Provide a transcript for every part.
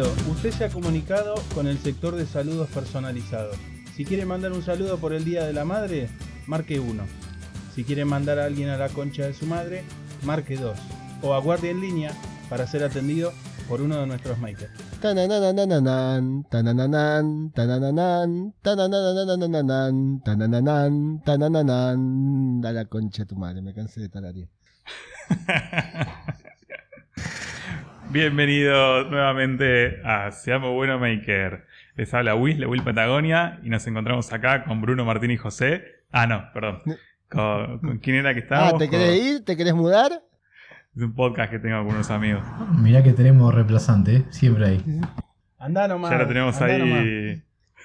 Bienvenido. Usted se ha comunicado con el sector de saludos personalizados. Si quiere mandar un saludo por el Día de la Madre, marque 1. Si quiere mandar a alguien a la concha de su madre, marque 2. O aguarde en línea para ser atendido por uno de nuestros makers. A la concha de tu madre, me cansé de tararear. Bienvenidos nuevamente a Seamos Bueno Maker. Les habla Will, de Will Patagonia, y nos encontramos acá con Bruno Martín y José. Ah, no, perdón. ¿Con, con quién era que estábamos? Ah, ¿te Con- querés ir? ¿Te querés mudar? Es un podcast que tengo con unos amigos. Mirá que tenemos reemplazante, ¿eh? siempre hay. Andá nomás. Ya lo tenemos ahí.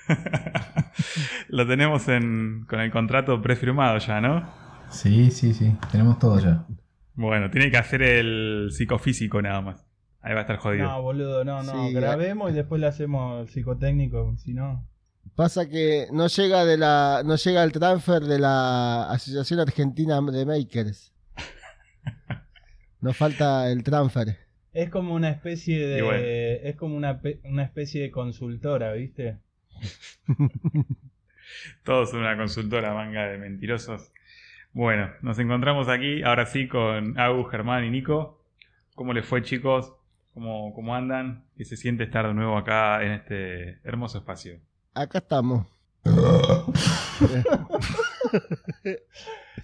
lo tenemos en, con el contrato prefirmado ya, ¿no? Sí, sí, sí, tenemos todo ya. Bueno, tiene que hacer el psicofísico nada más. Ahí va a estar jodido. No, boludo, no, no. Sí, Grabemos y después le hacemos el psicotécnico. Si no. Pasa que no llega de la, no llega el transfer de la Asociación Argentina de Makers. Nos falta el transfer. Es como una especie de. Bueno. Es como una, una especie de consultora, ¿viste? Todos son una consultora manga de mentirosos. Bueno, nos encontramos aquí ahora sí con Agu, Germán y Nico. ¿Cómo les fue, chicos? ¿Cómo, cómo andan? ¿Qué se siente estar de nuevo acá en este hermoso espacio? Acá estamos.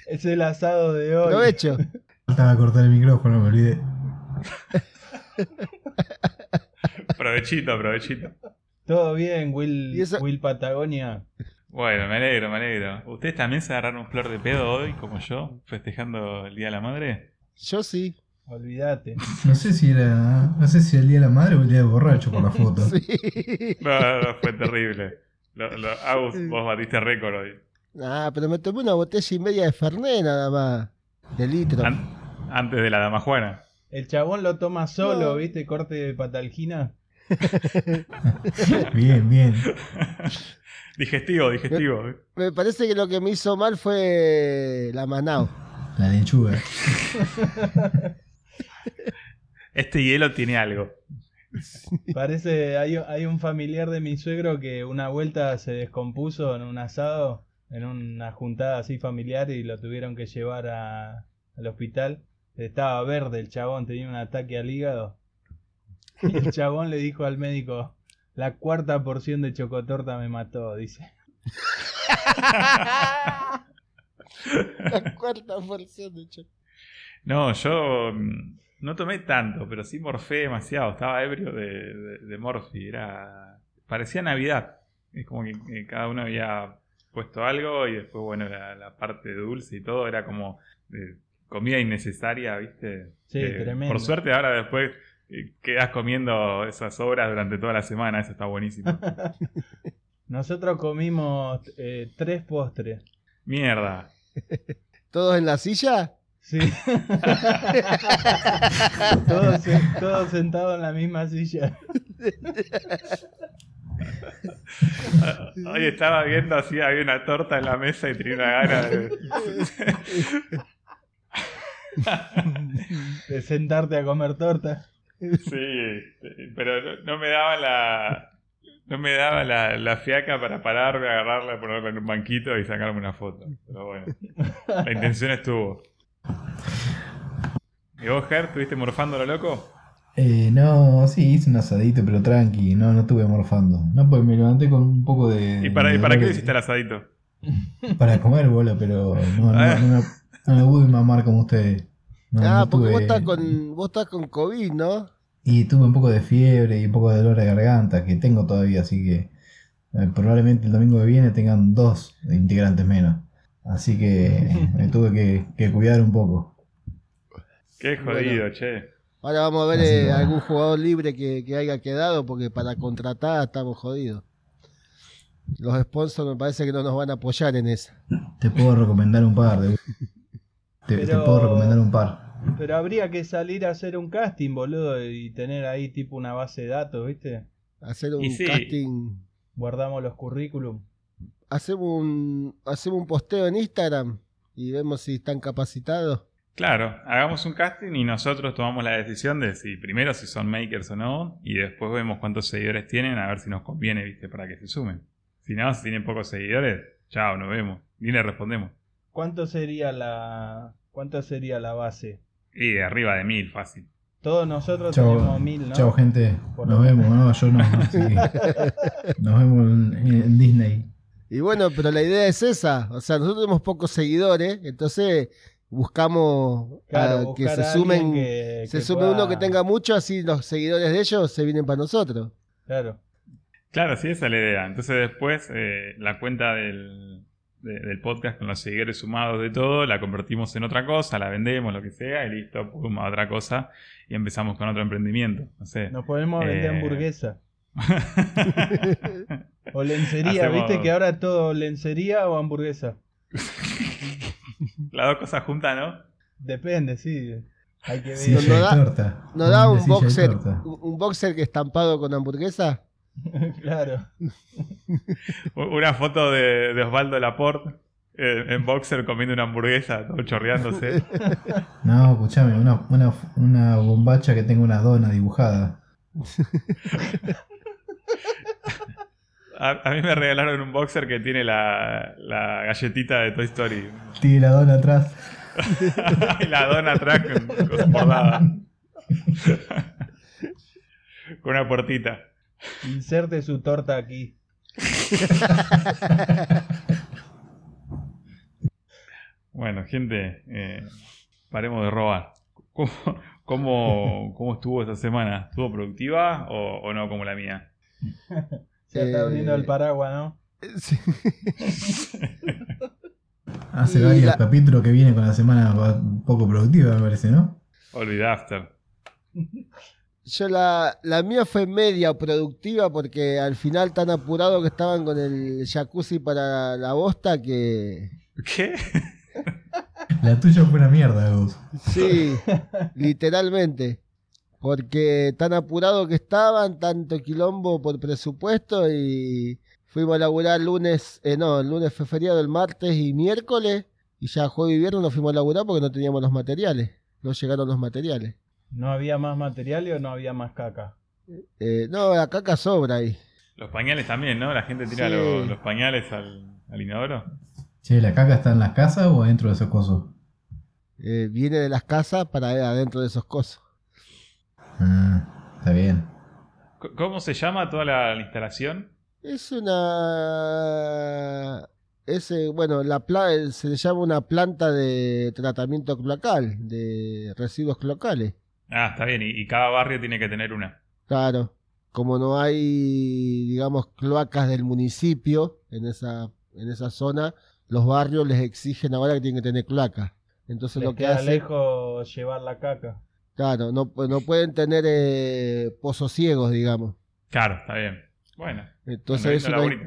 Es el asado de hoy. Provecho. Faltaba cortar el micrófono, me olvidé. Provechito, provechito. Todo bien, Will, Y eso- Will Patagonia. Bueno, me alegro, me alegro. ¿Ustedes también se agarraron flor de pedo hoy, como yo, festejando el Día de la Madre? Yo sí. Olvídate. No sé si era. No sé si el día de la madre o el día de borracho por la foto. Sí. No, no, no, fue terrible. Lo, lo- Agus, vos batiste récord hoy. Ah, pero me tomé una botella y media de Fernet nada más. De litro. An- antes de la dama Juana. El chabón lo toma solo, No. ¿viste? Corte de patalgina. Bien, bien. Digestivo, digestivo. Me parece que lo que me hizo mal fue la Manao. La lechuga. Este hielo tiene algo. Parece, hay, hay un familiar de mi suegro que una vuelta se descompuso en un asado, en una juntada así familiar y lo tuvieron que llevar a- al hospital. Estaba verde el chabón, tenía un ataque al hígado. Y el chabón le dijo al médico, la cuarta porción de chocotorta me mató, dice. La cuarta porción de chocolate. No, yo mm, no tomé tanto, pero sí morfé demasiado. Estaba ebrio de, de, de morfi. Era. Parecía Navidad. Es como que, que cada uno había puesto algo y después, bueno, la, la parte dulce y todo era como eh, comida innecesaria, ¿viste? Sí, Eh, tremendo. Por suerte, ahora después eh, quedas comiendo esas obras durante toda la semana. Eso está buenísimo. Nosotros comimos eh, tres postres. Mierda. ¿Todos en la silla? Sí. todos, todos sentados en la misma silla. Hoy estaba viendo así, había una torta en la mesa y tenía una gana de. De sentarte a comer torta. Sí, pero no, no me daba la. No me daba la, la fiaca para pararme, agarrarla, ponerla en un banquito y sacarme una foto. Pero bueno, la intención estuvo. ¿Y vos, Ger, estuviste morfando lo loco? Eh, no, sí, hice un asadito, pero tranqui, no, no estuve morfando. No, pues me levanté con un poco de. ¿Y para, de ¿y para qué hiciste el asadito? Para comer, bola, pero no, no, Ah. no, no me pude mamar como ustedes. No, ah, no porque tuve- vos estás con vos estás con COVID, ¿no? Y tuve un poco de fiebre y un poco de dolor de garganta que tengo todavía, así que eh, probablemente el domingo que viene tengan dos integrantes menos. Así que me tuve que, que cuidar un poco. Qué jodido, che. Ahora vamos a ver eh, algún jugador libre que, que haya quedado porque para contratar estamos jodidos. Los sponsors me parece que no nos van a apoyar en eso. Te puedo recomendar un par. De... Te, te puedo recomendar un par. Pero habría que salir a hacer un casting, boludo, y tener ahí tipo una base de datos, ¿viste? Hacer un sí. casting. Guardamos los currículum. Hacemos un, hacemos un posteo en Instagram y vemos si están capacitados. Claro, hagamos un casting y nosotros tomamos la decisión de si primero si son makers o no, y después vemos cuántos seguidores tienen, a ver si nos conviene, viste, para que se sumen. Si no, si tienen pocos seguidores, chao, nos vemos. Ni le respondemos. ¿Cuánto sería la cuánto sería la base? Y de arriba de mil, fácil. Todos nosotros tenemos mil, ¿no? chao, gente. Por Nos vemos, ¿no? Yo no. que Nos vemos en, en Disney. Y bueno, pero la idea es esa. O sea, nosotros tenemos pocos seguidores, entonces buscamos Claro, a que se sumen, que- se que sume pueda- uno que tenga mucho, así los seguidores de ellos se vienen para nosotros. Claro. Claro, sí, esa es la idea. Entonces después eh, la cuenta del, de- del podcast con los seguidores sumados de todo, la convertimos en otra cosa, la vendemos, lo que sea, y listo, pum, a otra cosa, y empezamos con otro emprendimiento. No sé. Nos podemos vender Eh. hamburguesa. O lencería, Hacemos- ¿viste? Que ahora todo lencería o hamburguesa. Las dos cosas juntas, ¿no? Depende, sí. Hay que ver. Da- torta. ¿Nos da Una un boxer, un boxer que estampado con hamburguesa? claro. Una foto de, de Osvaldo Laporte eh, en boxer comiendo una hamburguesa, todo chorreándose. No, escuchame, una, una, una bombacha que tenga una dona dibujada. A, a mí me regalaron un boxer que tiene la, la galletita de Toy Story. Tiene la dona atrás. la dona atrás con, con bordada. con una puertita. Inserte su torta aquí. Bueno, gente, eh, paremos de robar. ¿Cómo, cómo, cómo estuvo esta semana? ¿Estuvo productiva o, o no como la mía? Se está Eh, abriendo el paraguas, ¿no? Sí. Hace Y varios la- capítulos que viene con la semana poco productiva, me parece, ¿no? Olvida After. Yo la, la mía fue media productiva porque al final tan apurado que estaban con el jacuzzi para la bosta que... ¿Qué? La tuya fue una mierda, Gus. Sí, literalmente. Porque tan apurado que estaban, tanto quilombo por presupuesto y fuimos a laburar lunes, eh, no, el lunes fue feriado, el martes y miércoles y ya jueves y viernes nos fuimos a laburar porque no teníamos los materiales, no llegaron los materiales. ¿No había más material o no había más caca? Eh, no, la caca sobra ahí. Los pañales también, ¿no? La gente tira Sí. los, los pañales al, al inodoro. Che, ¿la caca está en las casas o dentro de esos cosos? Eh, viene de las casas para adentro de esos cosos. Ah, está bien. ¿Cómo se llama toda la, la instalación? Es una... Ese, bueno, la pla- se le llama una planta de tratamiento cloacal, de residuos cloacales. Ah, está bien. Y, y cada barrio tiene que tener una. Claro, como no hay, digamos, cloacas del municipio en esa, en esa zona, los barrios les exigen ahora que tienen que tener cloacas. Entonces Les lo que queda hacen, lejos llevar la caca. Claro, no, pu- no pueden tener eh, pozos ciegos, digamos. Claro, está bien. Bueno, Entonces eso no hay-.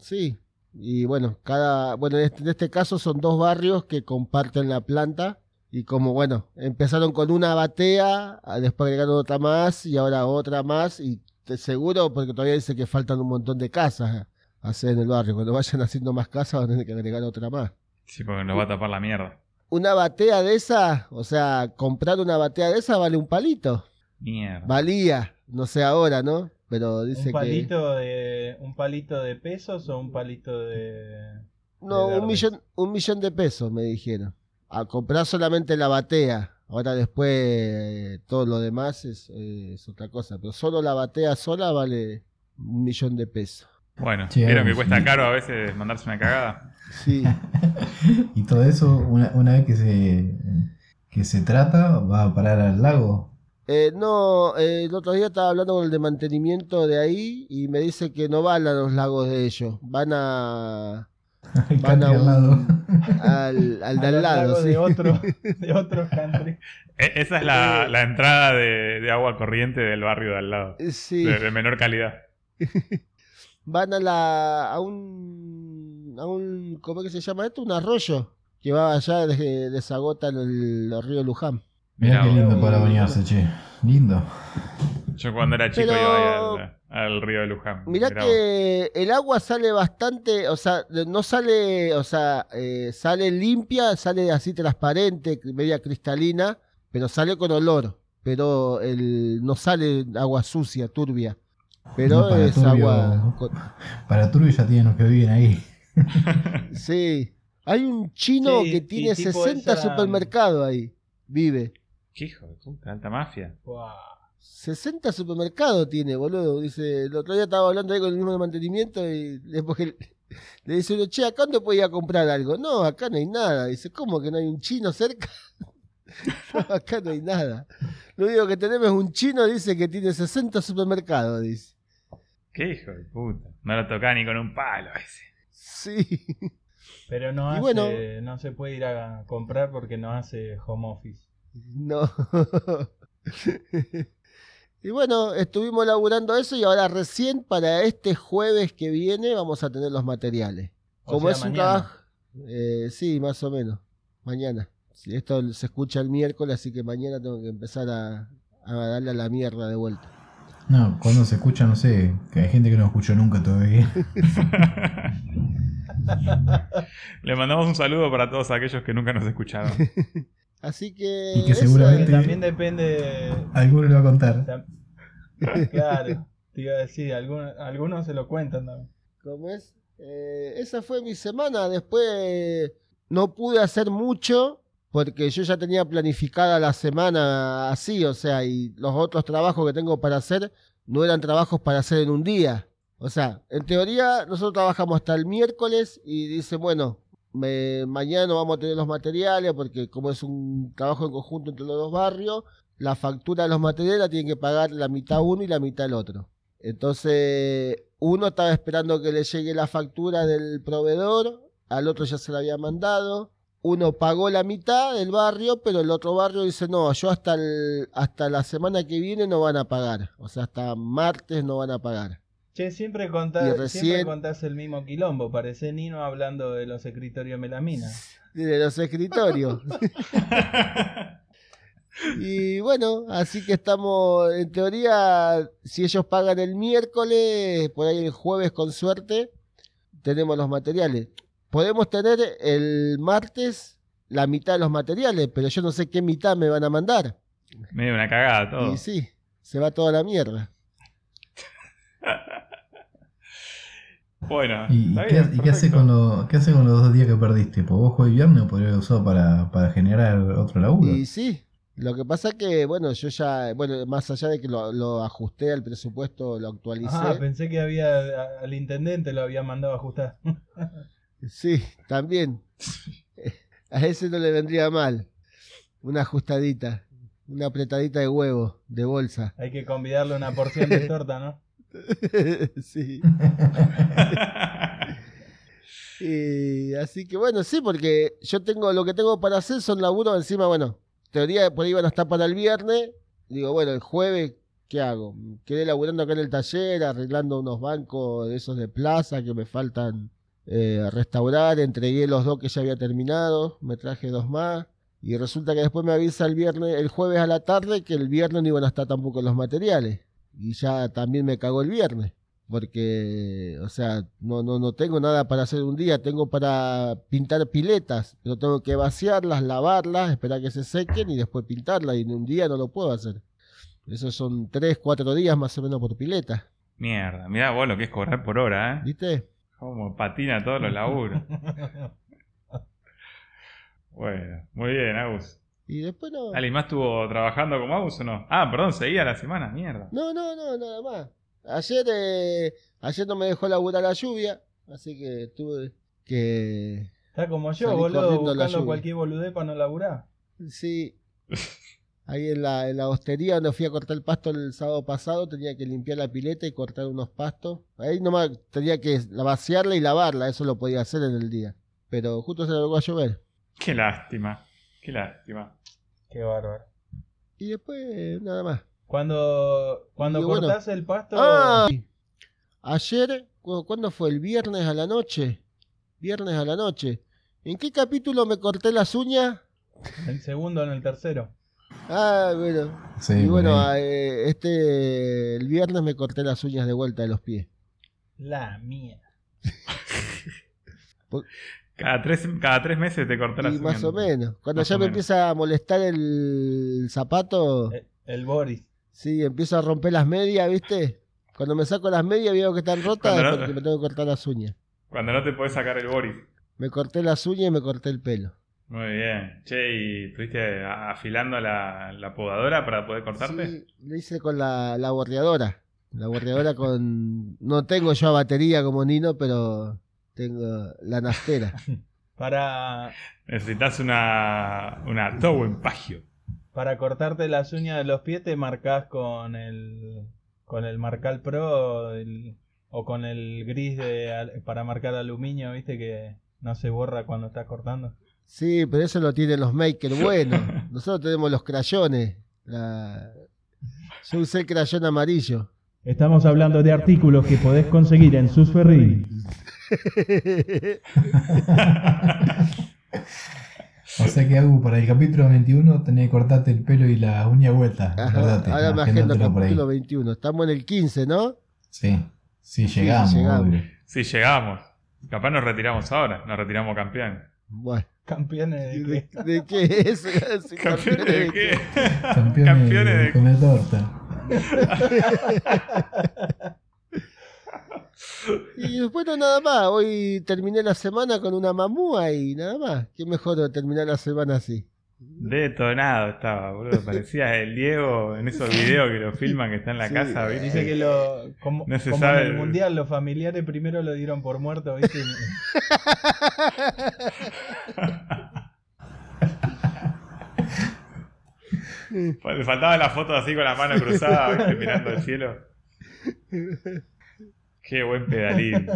Sí, y bueno, cada, bueno, en este, en este caso son dos barrios que comparten la planta y como bueno, empezaron con una batea, después agregaron otra más y ahora otra más y te seguro porque todavía dice que faltan un montón de casas a hacer en el barrio. Cuando vayan haciendo más casas van a tener que agregar otra más. Sí, porque nos va a tapar la mierda. Una batea de esa, o sea, comprar una batea de esa vale un palito. Mierda. Valía, no sé ahora, ¿no? Pero dice ¿Un que... palito, de, ¿Un palito de pesos o un palito de.? No, de un millón, un millón de pesos, me dijeron. A comprar solamente la batea. Ahora después eh, todo lo demás es, eh, es otra cosa. Pero solo la batea sola vale un millón de pesos. Bueno, ¿vieron que cuesta caro a veces mandarse una cagada? Sí, Y todo eso, una, una vez que se, que se trata, va a parar al lago. Eh, no, eh, el otro día estaba hablando con el de mantenimiento de ahí y me dice que no van a los lagos de ellos. Van a Van a al lado. al, al de al lado. sí. de otro, de otro country. E- esa es la, la entrada de, de agua corriente del barrio de al lado. Sí. De, de menor calidad. van a la a un a un ¿cómo es que se llama esto? Un arroyo que va allá desde desagota el, el río Luján. Mirá qué lindo para bañarse, che. Lindo. Yo cuando era chico Pero- iba ahí al, al río de Luján. Mirá Mirá vos. que el agua sale bastante, o sea, no sale, o sea, eh, sale limpia, sale así transparente, media cristalina, pero sale con olor. Pero el, no sale agua sucia, turbia. Pero No, es turbio. agua. con- Para Turbio ya tienen los que viven ahí. Sí. Hay un chino Sí, que tiene tipo 60 esa- supermercados ahí. Vive. Qué hijo de puta, alta mafia. Buah. 60 supermercados tiene, boludo. Dice, el otro día estaba hablando ahí con el mismo de mantenimiento y después que le dice uno, che, ¿acá dónde puedo ir a comprar algo? No, acá no hay nada. Dice, ¿cómo que no hay un chino cerca? no, acá no hay nada. Lo único que tenemos es un chino, dice que tiene 60 supermercados, dice. Qué hijo de puta. No lo tocaba ni con un palo ese. Sí. Pero no, hace, bueno. no se puede ir a comprar porque no hace home office. No. y bueno, estuvimos laburando eso y ahora recién para este jueves que viene vamos a tener los materiales. O Como sea, es un mañana. trabajo... eh, sí, más o menos. Mañana. Sí, esto se escucha el miércoles, así que mañana tengo que empezar a, a darle a la mierda de vuelta. No, cuando se escucha, no sé, que hay gente que no escuchó nunca todavía. Le mandamos un saludo para todos aquellos que nunca nos escucharon. Así que... Y que seguramente- también depende. Alguno le va a contar. Claro, te iba a decir, algunos, algunos se lo cuentan también. ¿Cómo es? Eh, esa fue mi semana. Después no pude hacer mucho porque yo ya tenía planificada la semana así, o sea, y los otros trabajos que tengo para hacer no eran trabajos para hacer en un día. O sea, en teoría nosotros trabajamos hasta el miércoles y dice, bueno, me- mañana vamos a tener los materiales porque como es un trabajo en conjunto entre los dos barrios, la factura de los materiales la tienen que pagar la mitad uno y la mitad el otro. Entonces, uno estaba esperando que le llegue la factura del proveedor, al otro ya se la había mandado. Uno pagó la mitad del barrio, pero el otro barrio dice, no, yo hasta, el- hasta la semana que viene no van a pagar. O sea, hasta martes no van a pagar. Che, siempre contás, recién- siempre contás el mismo quilombo. Parece Nino hablando de los escritorios melamina. De los escritorios. y bueno, así que estamos, en teoría, si ellos pagan el miércoles, por ahí el jueves con suerte, tenemos los materiales. Podemos tener el martes la mitad de los materiales, pero yo no sé qué mitad me van a mandar. Medio una cagada todo. Y sí, se va toda la mierda. Bueno, ¿Y, qué, bien, y qué hace con, lo- qué hace con los dos días que perdiste? Pues vos jueves y viernes lo podrías haber usado para, para generar otro laburo. Y sí, lo que pasa que, bueno, yo ya, bueno, más allá de que lo, lo ajusté al presupuesto, lo actualicé. Ah, pensé que había al intendente lo había mandado a ajustar. Sí, también. A ese no le vendría mal. Una ajustadita, una apretadita de huevo, de bolsa. Hay que convidarle una porción de torta, ¿no? sí. Y así que bueno, sí, porque yo tengo lo que tengo para hacer son laburos encima, bueno, teoría por ahí van a estar para el viernes. Digo, bueno, el jueves, ¿qué hago? Quedé laburando acá en el taller, arreglando unos bancos de esos de plaza que me faltan eh, restaurar. Entregué los dos que ya había terminado, me traje dos más. Y resulta que después me avisa el viernes, el jueves a la tarde, que el viernes no iban a estar tampoco los materiales. Y ya también me cagó el viernes. Porque, o sea, no, no, no tengo nada para hacer un día. Tengo para pintar piletas. Pero tengo que vaciarlas, lavarlas, esperar que se sequen y después pintarlas. Y en un día no lo puedo hacer. Esos son tres, cuatro días más o menos por pileta. Mierda, mirá vos lo que es cobrar por hora, ¿eh? ¿Viste? Como patina todos los laburos. Bueno, muy bien, Agus. Y después no. ¿Alguien más estuvo trabajando como Agus o no? Ah, perdón, seguía la semana, mierda. No, no, no, nada más. Ayer, eh, ayer no me dejó laburar la lluvia. Así que tuve que. Está como yo, boludo, buscando cualquier boludez para no laburar. Sí. Ahí en la, en la hostería donde fui a cortar el pasto el sábado pasado, tenía que limpiar la pileta y cortar unos pastos. Ahí nomás tenía que vaciarla y lavarla, eso lo podía hacer en el día. Pero justo se largó a llover. Qué lástima, qué lástima. Qué bárbaro. Y después, nada más. Cuando, cuando bueno. cortás el pasto, Ah, ayer, cu- ¿cuándo fue? ¿El viernes a la noche? Viernes a la noche. ¿En qué capítulo me corté las uñas? el segundo en el tercero. Ah, bueno. Sí, y bueno, ahí. eh, este el viernes me corté las uñas de vuelta de los pies. La mía. Cada tres, cada tres meses te cortas las Y más uñas. o menos. Cuando Más ya me menos. empieza a molestar el zapato, El, el Boris. Sí, empiezo a romper las medias, ¿viste? Cuando me saco las medias veo que están rotas Cuando es no- porque me tengo que cortar las uñas. Cuando no te podés sacar el Boris. Me corté las uñas y me corté el pelo. Muy bien. Che, ¿y estuviste a- afilando la, la podadora para poder cortarte? Sí, lo hice con la, la borreadora. La borreadora con... No tengo yo a batería como Nino, pero tengo la nastera. Para, Necesitas una, una Tow en pagio. Para cortarte las uñas de los pies te marcas con el con el Marcal Pro o, el- o con el gris de, para marcar aluminio, viste que no se borra cuando estás cortando. Sí, pero eso lo tienen los makers. Bueno, nosotros tenemos los crayones. La... Yo usé el crayón amarillo. Estamos hablando de artículos que podés conseguir en sus ferries. O sea que hago para el capítulo 21 tenés que cortarte el pelo y la uña vuelta. Ajá, acordate, ahora me por ahí. capítulo 21. Estamos en el 15, ¿no? Sí, sí, llegamos. sí, llegamos. obvio. Sí, llegamos. Capaz nos retiramos ahora. Nos retiramos campeón. Bueno, Campeones de ¿de, qué? de qué es? Sí, ¿Campeones de qué? Campeones, Campeones de, de- comer torta. Y bueno, nada más. Hoy terminé la semana con una mamúa y nada más. Qué mejor terminar la semana así. Detonado estaba, boludo. Parecía el Diego en esos videos que lo filman que está en la Sí, casa, ¿viste? Dice que lo, como, No se como sabe en el mundial los familiares primero lo dieron por muerto, ¿viste? Le faltaba la foto así con la mano cruzada, ¿viste? mirando al cielo. Qué buen pedalín.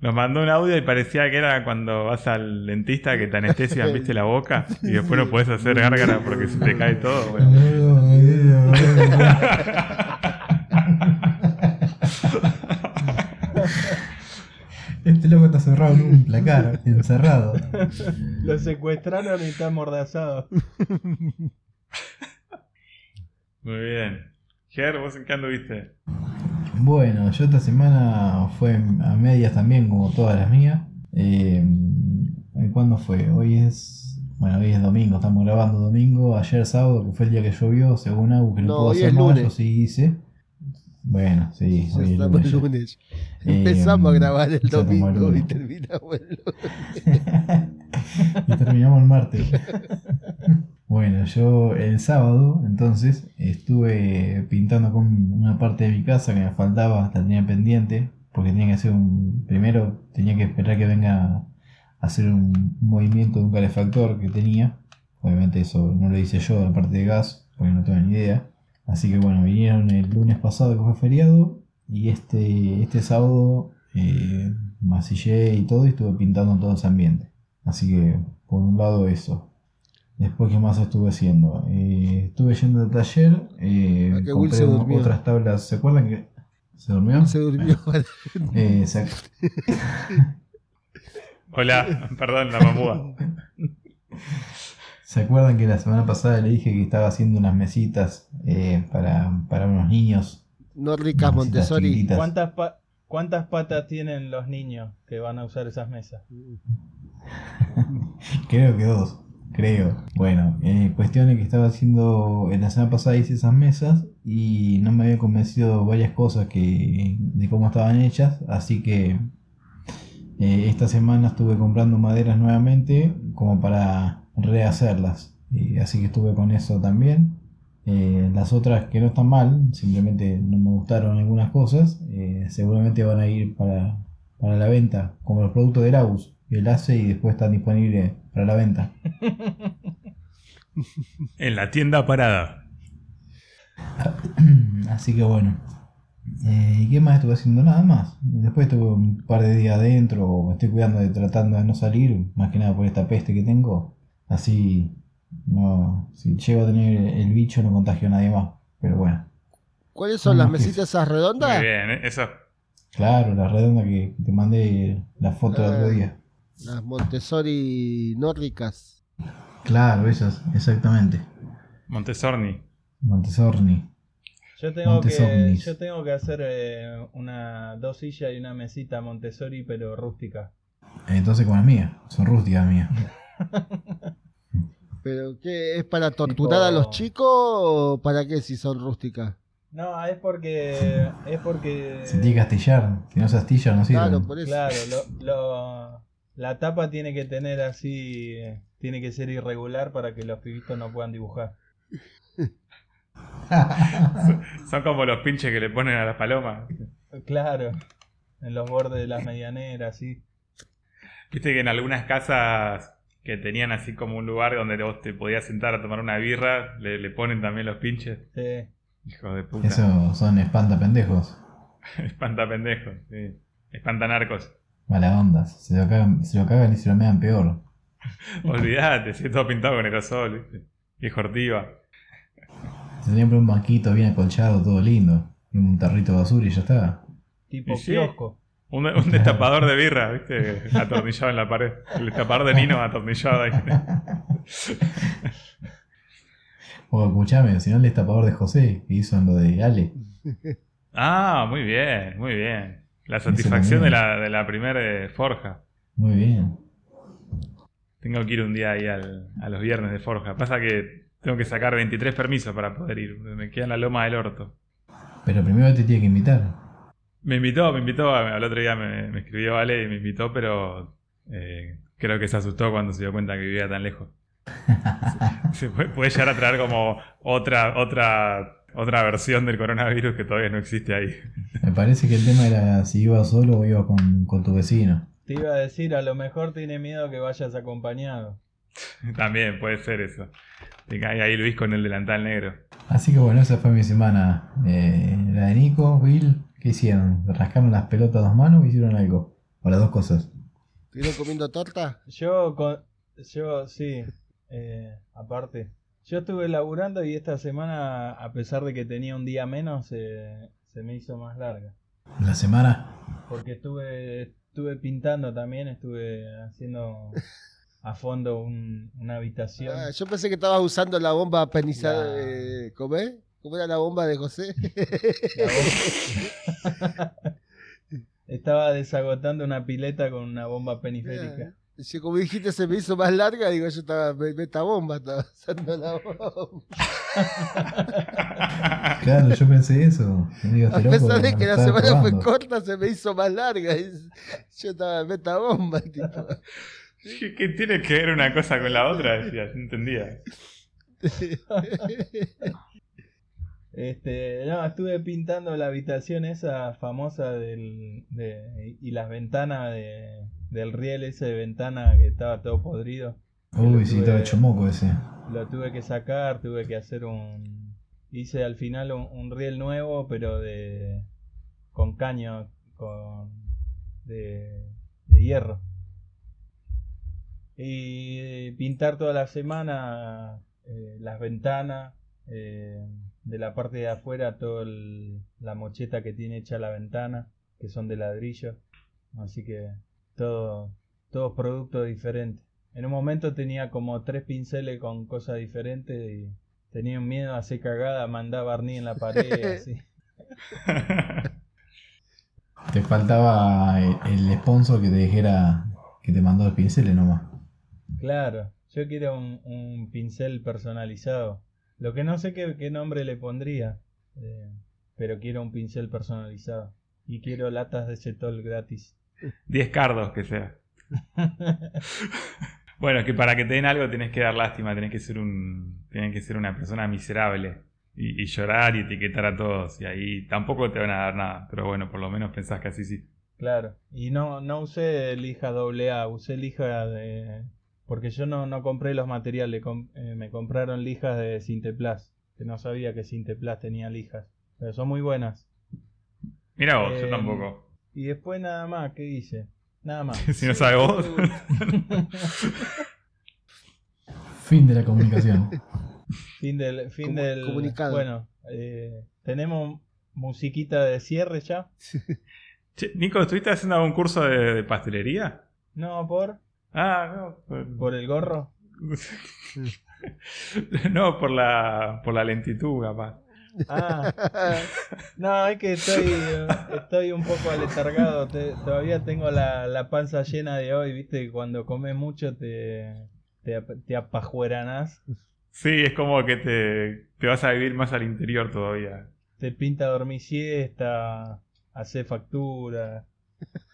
Nos mandó un audio y parecía que era cuando vas al dentista que te anestesian, viste, la boca y después no puedes hacer gárgara porque se te cae todo. bueno. Este loco está cerrado en un placar, encerrado. Lo secuestraron y está amordazado. Muy bien. Ger, ¿vos en qué anduviste? Bueno, yo esta semana fue a medias también, como todas las mías. Eh, ¿Cuándo fue? Hoy es. Bueno, hoy es domingo, estamos grabando domingo. Ayer sábado, que fue el día que llovió, según Agu, que no, No, pudo hoy hacer es lunes. yo sí hice. Bueno, sí, hoy es lunes. lunes. Eh, Empezamos a grabar el estamos el domingo y terminamos el lunes. y terminamos el martes. Bueno, yo el sábado entonces estuve pintando con una parte de mi casa que me faltaba, la tenía pendiente, porque tenía que hacer un... Primero tenía que esperar que venga a hacer un movimiento de un calefactor que tenía. Obviamente eso no lo hice yo, la parte de gas, porque no tengo ni idea. Así que bueno, vinieron el lunes pasado que fue feriado y este, este sábado eh, masillé y todo y estuve pintando todo ese ambiente. Así que por un lado eso. Después, ¿qué más estuve haciendo? Eh, estuve yendo al taller, eh, Ah, Will compré se durmió. otras tablas. ¿Se acuerdan que se durmió? Se durmió. Eh, se- Hola, perdón, la mamúa. ¿Se acuerdan que la semana pasada le dije que estaba haciendo unas mesitas eh, para, para unos niños? Unas mesitas Montessori. chiquititas. ¿Cuántas, pa- ¿Cuántas patas tienen los niños que van a usar esas mesas? Creo que dos, creo. Bueno, eh, cuestión es que estaba haciendo, en la semana pasada hice esas mesas y no me había convencido varias cosas que de cómo estaban hechas, así que eh, esta semana estuve comprando maderas nuevamente como para rehacerlas. Así que estuve con eso también. Eh, las otras que no están mal, simplemente no me gustaron algunas cosas, eh, seguramente van a ir para, para la venta, como los productos del AUS, y el ACE y después están disponibles para la venta. En la tienda parada. Así que bueno. Eh, ¿Y qué más estuve haciendo? Nada más. Después estuve un par de días adentro, me estoy cuidando de tratando de no salir, más que nada por esta peste que tengo. Así, no, si llego a tener el bicho no contagio a nadie más. Pero bueno, ¿Cuáles son las ¿Cómo que mesitas esas Muy redondas? bien, ¿eh? eso. claro, la redonda que te mandé la foto el otro Ah. día. Las Montessori nórdicas. Claro, esas, exactamente. Montessorni. Montessorni. Yo tengo que, yo tengo que hacer eh, una dos sillas y una mesita Montessori, pero rústica. Entonces como las mías, son rústicas las mías. ¿Pero qué? ¿Es para torturar a los chicos o para qué si son rústicas? No, es porque es porque Se tiene que astillar, si no se astilla no sirve. Claro, por eso. claro, lo, lo- la tapa tiene que tener así, eh, tiene que ser irregular para que los pibitos no puedan dibujar. Son como los pinches que le ponen a las palomas. Claro, en los bordes de las medianeras, sí. Viste que en algunas casas que tenían así como un lugar donde vos te podías sentar a tomar una birra, le, le ponen también los pinches. Sí. Hijos de puta. Eso son espantapendejos. Espanta pendejos, sí. Espanta narcos. Mala onda. Se lo cagan, se lo cagan y se lo mean peor. Olvídate, si es todo pintado con aerosol, ¿viste? Viejo ortiva. Tendrían un banquito bien acolchado, todo lindo. Y un tarrito de basura y ya está. Tipo Y sí. kiosco. Un, un destapador de birra, ¿viste? Atornillado en la pared. El destapador de Nino atornillado ahí. O escuchame, si no el destapador de José, que hizo en lo de Ale. Ah, muy bien, muy bien. La satisfacción de la, de la primera forja. Muy bien. Tengo que ir un día ahí al- a los viernes de forja. Pasa que tengo que sacar 23 permisos para poder ir. Me queda en la loma del orto. Pero primero te tiene que invitar. Me invitó, me invitó. Al otro día me, me escribió Ale y me invitó, pero eh, creo que se asustó cuando se dio cuenta que vivía tan lejos. Se puede, puede llegar a traer como otra, otra, otra versión del coronavirus que todavía no existe ahí. Me parece que el tema era si ibas solo o ibas con, con tu vecino. Te iba a decir, a lo mejor tiene miedo que vayas acompañado. También puede ser eso. Te cae ahí Luis con el delantal negro. Así que bueno, esa fue mi semana. Eh, la de Nico, Will, ¿qué hicieron? ¿Rascaron las pelotas a dos manos o hicieron algo? O las dos cosas. ¿Estuvieron comiendo torta? Yo, con, yo sí, eh, aparte. Yo estuve laburando y esta semana, a pesar de que tenía un día menos, eh, se me hizo más larga. La semana. Porque estuve, estuve pintando también, estuve haciendo a fondo un- una habitación. Ah, yo pensé que estabas usando la bomba penizada. Eh, ¿Cómo es? ¿Cómo era la bomba de José? Bomba- Estaba desagotando una pileta con una bomba peniférica. Si como dijiste se me hizo más larga, digo yo estaba me- meta bomba, estaba usando la bomba. Claro, yo pensé eso. Digo, A pesar de que la semana fue corta, se me hizo más larga. Yo estaba meta bomba, tipo. ¿Qué, qué tiene que ver una cosa con la otra? Decía, no entendía. Este, no, estuve pintando la habitación esa famosa del, de- y las ventanas de, del riel ese de ventana que estaba todo podrido. Uy, sí, estaba hecho moco ese. Lo tuve que sacar, tuve que hacer un... Hice al final un, un riel nuevo, pero de... con caño, con... de, de hierro. Y pintar toda la semana eh, las ventanas, eh, de la parte de afuera toda la mocheta que tiene hecha la ventana, que son de ladrillo. Así que todo, todos productos diferentes. En un momento tenía como tres pinceles con cosas diferentes y tenía un miedo a hacer cagada, mandar barniz en la pared, así. Te faltaba el, el sponsor que te dijera que te mandó los pinceles nomás. Claro, yo quiero un, un pincel personalizado. Lo que no sé qué, qué nombre le pondría, eh, pero quiero un pincel personalizado. Y quiero latas de cetol gratis. 10 cardos que sea. Bueno, es que para que te den algo tenés que dar lástima, tenés que ser un, tenés que ser una persona miserable y, y llorar y etiquetar a todos y ahí tampoco te van a dar nada, pero bueno, por lo menos pensás que así sí. Claro, y no, no usé lija doble A, usé lija de... Porque yo no, no compré los materiales, eh, me compraron lijas de Cinteplas, que no sabía que Cinteplas tenía lijas, pero son muy buenas. Mira vos, yo Eh, tampoco. Y después nada más, ¿qué hice? Nada más. Si no sabes vos. Fin de la comunicación. fin del... Fin del comunicado. Bueno, eh, tenemos musiquita de cierre ya. Che, Nico, ¿estuviste haciendo algún curso de, de pastelería? No, por... Ah, no. por- Por el gorro. no, por la, por la lentitud, capaz. Ah, no, es que estoy, estoy un poco aletargado. te- todavía tengo la, la panza llena de hoy, viste, que cuando comes mucho te, te, ap- te apajueranás, Sí, es como que te, te vas a vivir más al interior todavía. te pinta dormir siesta, hace factura.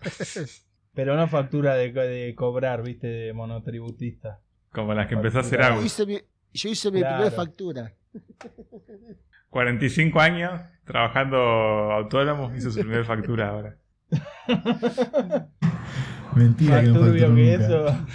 Pero no factura de, de cobrar, viste, de monotributista. Como las que empezó a hacer Factura. Yo hice mi, yo hice mi Claro. primera factura. 45 años trabajando autónomo, hizo su primera factura ahora. Mentira Más que no turbio facturó que nunca. eso.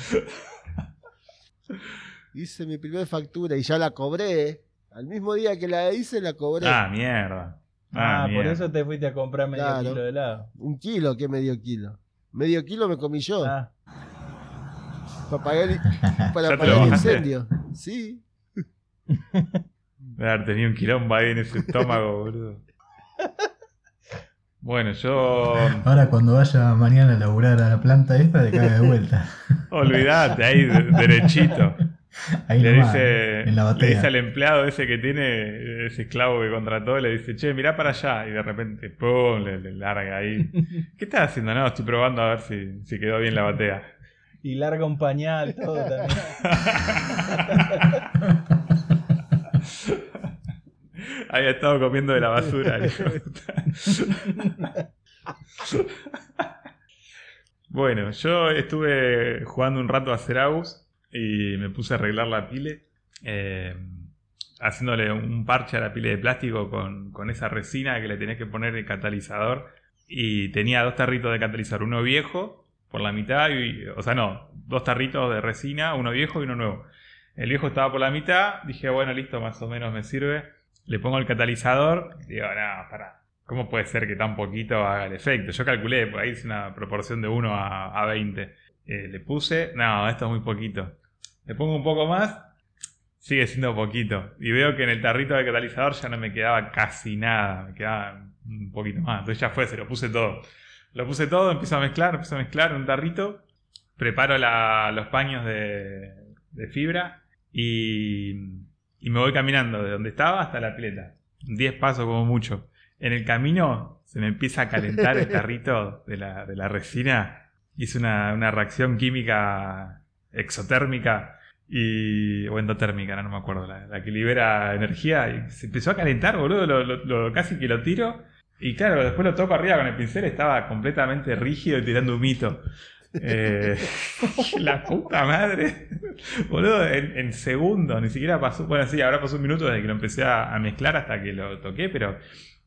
Hice mi primera factura y ya la cobré. Al mismo día que la hice, la cobré. Ah, mierda. Ah, Ah, por mierda. eso te fuiste a comprar medio Claro. kilo de helado. Un kilo, ¿qué medio kilo? Medio kilo me comí yo. Ah, Para pagar, el- ¿Ya para pagar el incendio. Sí. De haber tenido un quilombo ahí en ese estómago, boludo. Bueno, yo. Ahora cuando vaya mañana a laburar a la planta esta, te cae de vuelta. Olvídate, ahí de- derechito. Ahí Le nomás, dice, en la le dice al empleado ese que tiene, ese esclavo que contrató, le dice, che, mirá para allá. Y de repente, pum, le, le larga ahí. ¿Qué estás haciendo? No, estoy probando a ver si, si quedó bien la batea. y larga un pañal, todo también. Había estado comiendo de la basura. bueno, yo estuve jugando un rato a Ceragus y me puse a arreglar la pile. eh, haciéndole un parche a la pile de plástico con, con esa resina que le tenés que poner el catalizador. Y tenía dos tarritos de catalizador, uno viejo por la mitad, y, o sea, no, dos tarritos de resina, uno viejo y uno nuevo. El viejo estaba por la mitad, dije, bueno, listo, más o menos me sirve. Le pongo el catalizador, digo, no, para, ¿cómo puede ser que tan poquito haga el efecto? Yo calculé, por ahí es una proporción de 1 a, a 20. Eh, le puse, no, esto es muy poquito. Le pongo un poco más, sigue siendo poquito. Y veo que en el tarrito de catalizador ya no me quedaba casi nada, me quedaba un poquito más. Entonces ya fue, se lo puse todo. Lo puse todo, empiezo a mezclar, empiezo a mezclar en un tarrito, preparo los paños de fibra y, y me voy caminando de donde estaba hasta la pileta. 10 pasos como mucho. En el camino se me empieza a calentar el tarrito de la, de la resina. Hice una, una reacción química exotérmica y, o endotérmica, no, no me acuerdo, la, la que libera energía. Y se empezó a calentar, boludo, lo, lo- lo- casi que lo tiro. Y claro, después lo toco arriba con el pincel, estaba completamente rígido y tirando un mito. Eh, la puta madre. Boludo, en, en segundos, ni siquiera pasó. Bueno, sí, ahora pasó un minuto desde que lo empecé a, a mezclar hasta que lo toqué, pero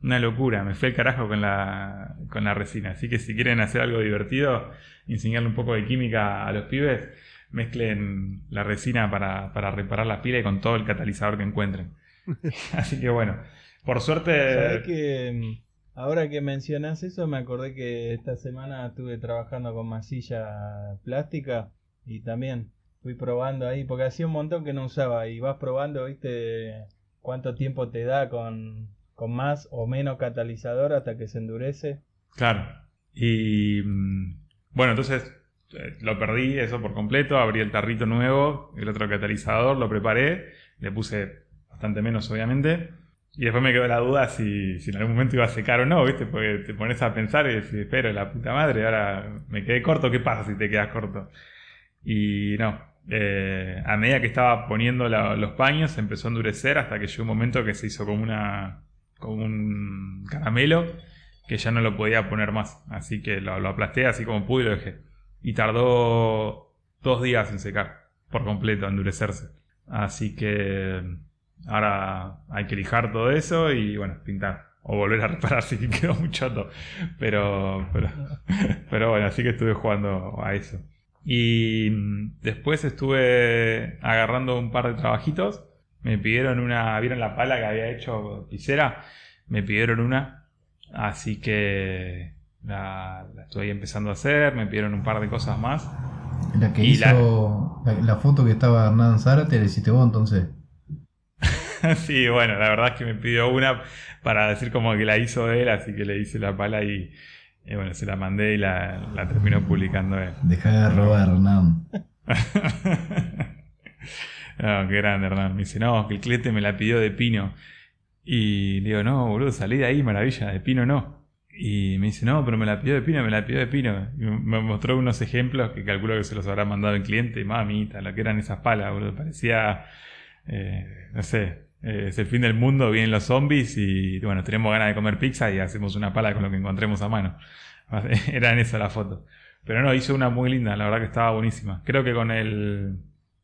una locura. Me fue el carajo con la, con la resina. Así que si quieren hacer algo divertido, enseñarle un poco de química a los pibes, mezclen la resina para, para reparar la pila y con todo el catalizador que encuentren. Así que bueno, por suerte. ¿Sabés que mm, ahora que mencionas eso, me acordé que esta semana estuve trabajando con masilla plástica y también fui probando ahí, porque hacía un montón que no usaba y vas probando, viste, cuánto tiempo te da con, con más o menos catalizador hasta que se endurece. Claro. Y mm, bueno, entonces eh, lo perdí eso por completo, abrí el tarrito nuevo, el otro catalizador, lo preparé, le puse bastante menos obviamente, y después me quedó la duda si, si en algún momento iba a secar o no, ¿viste? Porque te pones a pensar y decís, pero la puta madre, ahora me quedé corto, ¿qué pasa si te quedas corto? Y no, eh, a medida que estaba poniendo los paños empezó a endurecer hasta que llegó un momento que se hizo como una como un caramelo que ya no lo podía poner más. Así que lo, lo aplasté así como pude y lo dejé. Y tardó dos días en secar por completo, endurecerse. Así que ahora hay que lijar todo eso y bueno, pintar. O volver a reparar si quedó muy choto. Pero, pero, pero bueno, así que estuve jugando a eso. Y mm, después estuve agarrando un par de trabajitos. Me pidieron una, ¿vieron la pala que había hecho Pisera? Me pidieron una. Así que la, la estoy empezando a hacer. Me pidieron un par de cosas más. La que Y hizo. La... la foto que estaba Hernán Zárate la hiciste vos entonces. sí, bueno, la verdad es que me pidió una para decir como que la hizo él, así que le hice la pala y, y bueno, se la mandé y la, la terminó publicando él. Deja de robar, Hernán. No, qué grande, Hernán. Me dice, no, que el cliente me la pidió de pino. Y le digo, no, boludo, salí de ahí, maravilla, de pino no. Y me dice, no, pero me la pidió de pino, me la pidió de pino. Y me mostró unos ejemplos que calculo que se los habrá mandado el cliente. Mamita, lo que eran esas palas, boludo. Parecía, eh, no sé, eh, es el fin del mundo, vienen los zombies y bueno, tenemos ganas de comer pizza y hacemos una pala con lo que encontremos a mano. Era en esa la foto. Pero no, hizo una muy linda, la verdad que estaba buenísima. Creo que con el,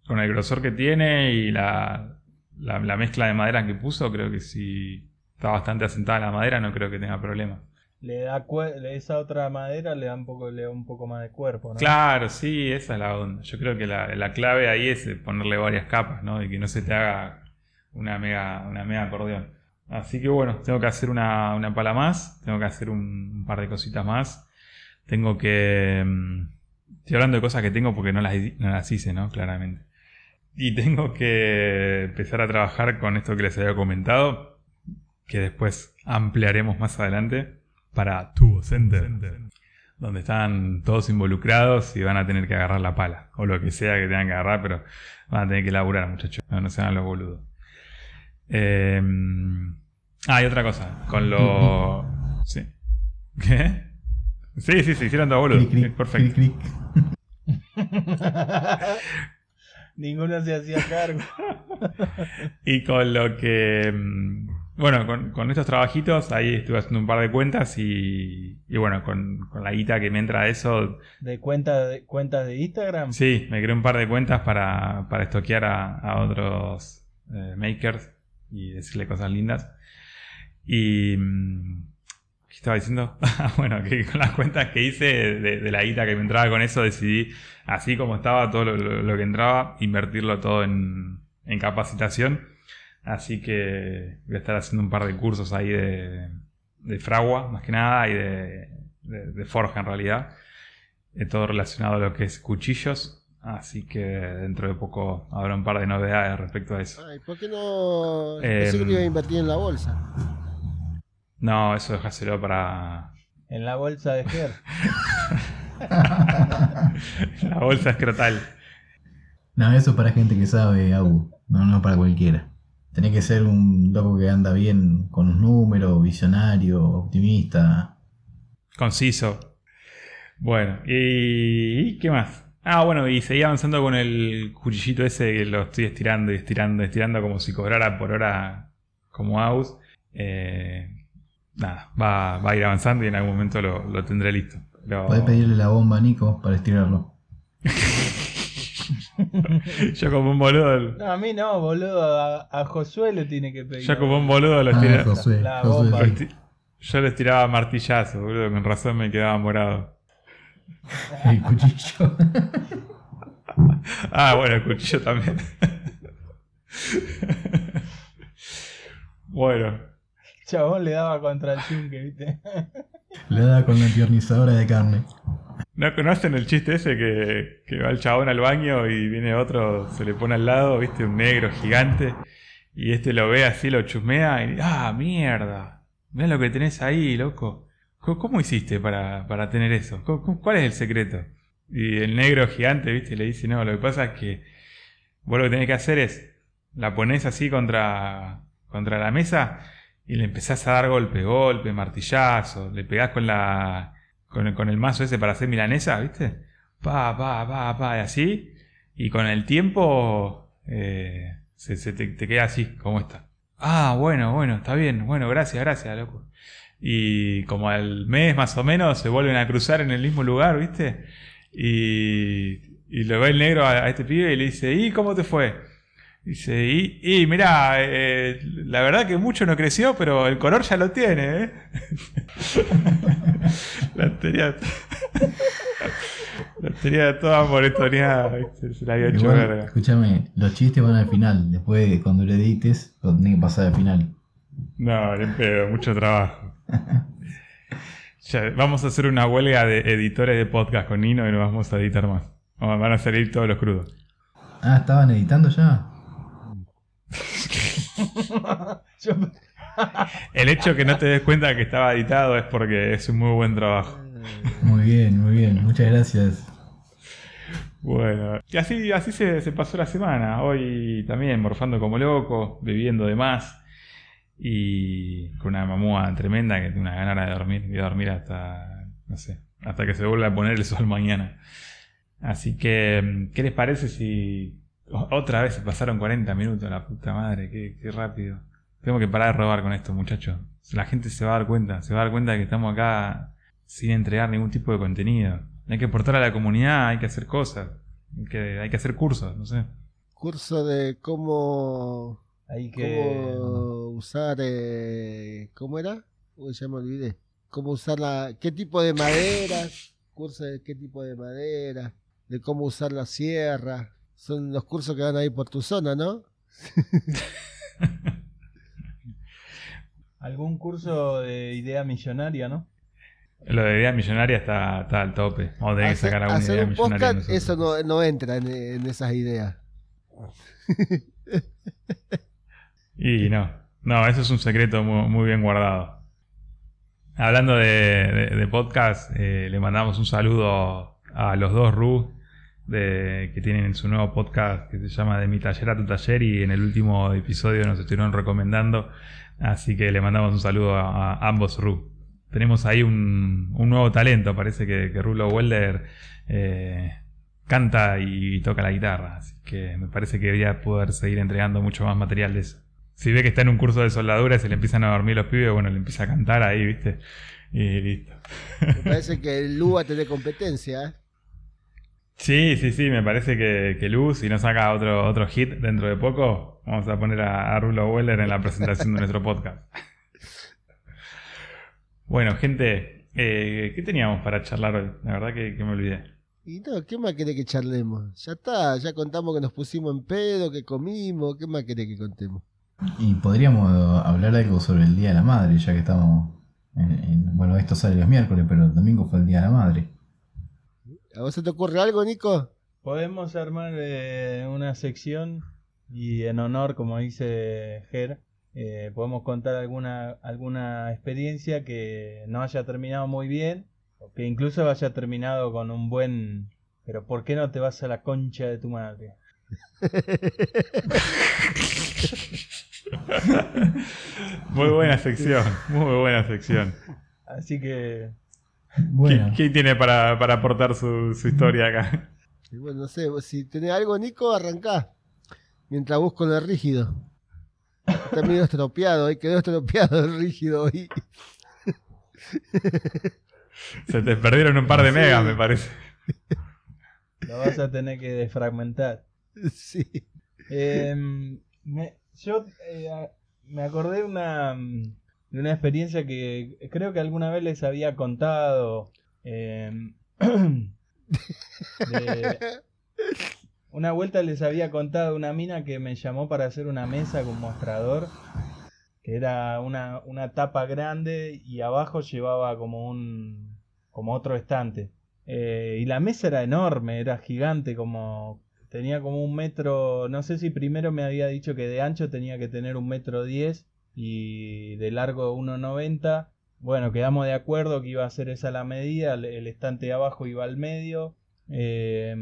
con el grosor que tiene y la, la, la mezcla de madera que puso, creo que si está bastante asentada la madera, no creo que tenga problema. Le da esa otra madera le da un poco, le da un poco más de cuerpo, ¿no? Claro, sí, esa es la onda. Yo creo que la, la clave ahí es ponerle varias capas, ¿no? Y que no se te haga una mega, una mega acordeón. Así que bueno, tengo que hacer una, una pala más, tengo que hacer un, par de cositas más. Tengo que... mm, Estoy hablando de cosas que tengo porque no las, no las hice, ¿no? Claramente. Y tengo que empezar a trabajar con esto que les había comentado, que después ampliaremos más adelante para Tubo Center, donde están todos involucrados y van a tener que agarrar la pala, o lo que sea que tengan que agarrar, pero van a tener que laburar, muchachos, no, no sean los boludos. Eh, ah, y otra cosa, con lo... Sí. ¿Qué? Sí, sí, se hicieron todos boludos. Perfecto. Ninguno se hacía cargo. Y con lo que. mm, Bueno, con, con estos trabajitos, ahí estuve haciendo un par de cuentas y. Y bueno, con, con la guita que me entra de eso, ¿De cuenta de cuentas de Instagram? sí, me creé un par de cuentas para, para estoquear a, a otros eh, makers y decirle cosas lindas. Y. mm, ¿Qué estaba diciendo? Bueno, que con las cuentas que hice de, la guita que me entraba con eso, decidí, así como estaba todo lo que entraba, invertirlo todo en, en capacitación. Así que voy a estar haciendo un par de cursos ahí de, de fragua, más que nada, y de, de- de forja en realidad. Eh, todo relacionado a lo que es cuchillos. Así que dentro de poco habrá un par de novedades respecto a eso. Ay, ¿por qué no? Em. Pensé que lo iba a invertir en la bolsa. No, eso dejáselo para En la bolsa de Ger. la bolsa escrotal. No, eso es para gente que sabe, Agu. No, no para cualquiera. Tenés que ser un loco que anda bien con los números, visionario, optimista. Conciso. Bueno, ¿y, y qué más? Ah, bueno, y seguí avanzando con el cuchillito ese que lo estoy estirando y estirando y estirando como si cobrara por hora como Aus. Eh, nada, va, va a ir avanzando y en algún momento lo, lo tendré listo. Pero Podés pedirle la bomba a Nico para estirarlo. yo como un boludo, No, a mí no, boludo. A, a Josué le tiene que pedir. yo como un boludo lo Ah, estiraba. Josué, La Josué, bomba. lo sí. yo lo estiraba a martillazo, boludo, con razón me quedaba morado. El cuchillo. Ah, bueno, el cuchillo también. bueno, Chabón le daba contra el yunque, ¿viste? Le da con la tiernizadora de carne. ¿no conocen el chiste ese que, que va el chabón al baño y viene otro, se le pone al lado, viste, un negro gigante, y este lo ve así, lo chusmea y ah, mierda, mirá lo que tenés ahí, loco. ¿Cómo, hiciste para, para tener eso? ¿Cómo- cómo- ¿Cuál es el secreto? Y el negro gigante, viste, le dice, no, lo que pasa es que vos lo que tenés que hacer es, la pones así contra, contra la mesa y le empezás a dar golpe, golpe, martillazo, le pegás con la, con el, con el mazo ese para hacer milanesa, ¿viste? Pa, pa, pa, pa, y así. Y con el tiempo eh, se, se te, te queda así, como está. Ah, bueno, bueno, está bien. Bueno, gracias, gracias, loco. Y como al mes más o menos se vuelven a cruzar en el mismo lugar, ¿viste? Y, y lo ve el negro a, a este pibe y le dice, ¿y cómo te fue? Dice, y, y mirá, eh, la verdad que mucho no creció, pero el color ya lo tiene, ¿eh? la tenía, la tenía toda moretoneada, ¿viste? se la había hecho verga. escúchame, los chistes van al final. Después, cuando lo edites, lo tenés que pasar al final. No, ni en pedo, mucho trabajo. Ya, vamos a hacer una huelga de editores de podcast con Nino y no vamos a editar más. Van a salir todos los crudos. Ah, ¿estaban editando ya? El hecho que no te des cuenta que estaba editado es porque es un muy buen trabajo. Muy bien, muy bien. Muchas gracias. Bueno, y así, así se, se pasó la semana. Hoy también morfando como loco, bebiendo de más y con una mamúa tremenda que tiene una ganas de dormir. A dormir hasta, no sé, hasta que se vuelva a poner el sol mañana. Así que, ¿qué les parece si otra vez se pasaron 40 minutos? La puta madre, qué, qué rápido. Tengo que parar de robar con esto, muchachos. La gente se va a dar cuenta, se va a dar cuenta de que estamos acá sin entregar ningún tipo de contenido. Hay que aportar a la comunidad, hay que hacer cosas, hay que, hay que hacer cursos, no sé. Curso de cómo, Hay que. cómo usar, eh, ¿cómo era? Uy, ya me olvidé. Cómo usar la, qué tipo de maderas, curso de qué tipo de madera, de cómo usar la sierra. Son los cursos que van a ir por tu zona, ¿no? Algún curso de idea millonaria, ¿no? Lo de idea millonaria está, está al tope. Vamos a tener que Hacer, sacar alguna hacer idea un millonaria. podcast, nosotros. eso no, no entra en, en esas ideas. Y no, no, eso es un secreto muy, muy bien guardado. Hablando de, podcast, eh, le mandamos un saludo a los dos Ru que tienen su nuevo podcast que se llama De mi taller a tu taller y en el último episodio nos estuvieron recomendando. Así que le mandamos un saludo a, ambos Ru. Tenemos ahí un, un nuevo talento, parece que, que Rulo Welder eh, canta y toca la guitarra. Así que me parece que debería poder seguir entregando mucho más material de eso. Si ve que está en un curso de soldadura y se le empiezan a dormir los pibes, bueno, le empieza a cantar ahí, ¿viste? Y listo. Me parece que el Lu va a tener competencia. ¿eh? Sí, sí, sí, me parece que, que Luz, si no saca otro, otro hit dentro de poco, vamos a poner a, a Rulo Weller en la presentación de nuestro podcast. Bueno, gente, eh, ¿qué teníamos para charlar hoy? La verdad que, que me olvidé. Y no, ¿qué más querés que charlemos? Ya está, ya contamos que nos pusimos en pedo, que comimos, ¿qué más querés que contemos? Y podríamos hablar algo sobre el Día de la Madre, ya que estamos. en- en- bueno, esto sale los miércoles, pero el domingo fue el Día de la Madre. ¿A vos se te ocurre algo, Nico? Podemos armar eh, una sección y en honor, como dice Ger, eh, podemos contar alguna, alguna experiencia que no haya terminado muy bien o que incluso haya terminado con un buen... Pero ¿por qué no te vas a la concha de tu madre? Muy buena sección, muy buena sección. Así que Bueno, ¿Quién, quién tiene para, para aportar su, su historia acá? Y bueno, no sé, si tenés algo, Nico, arrancá. Mientras busco el rígido. Está medio estropeado, ahí quedó estropeado el rígido hoy. Se te perdieron un par de Sí. megas, me parece. lo vas a tener que desfragmentar. Sí. Em, me, yo eh, me acordé de una, de una experiencia que creo que alguna vez les había contado. em, una vuelta les había contado una mina que me llamó para hacer una mesa con mostrador. Que era una, una tapa grande y abajo llevaba como un. como otro estante. Eh, y la mesa era enorme, era gigante, como. Tenía como un metro. No sé si primero me había dicho que de ancho tenía que tener un metro diez y de largo 1,90. Bueno, quedamos de acuerdo que iba a ser esa la medida, el, estante de abajo iba al medio. eh,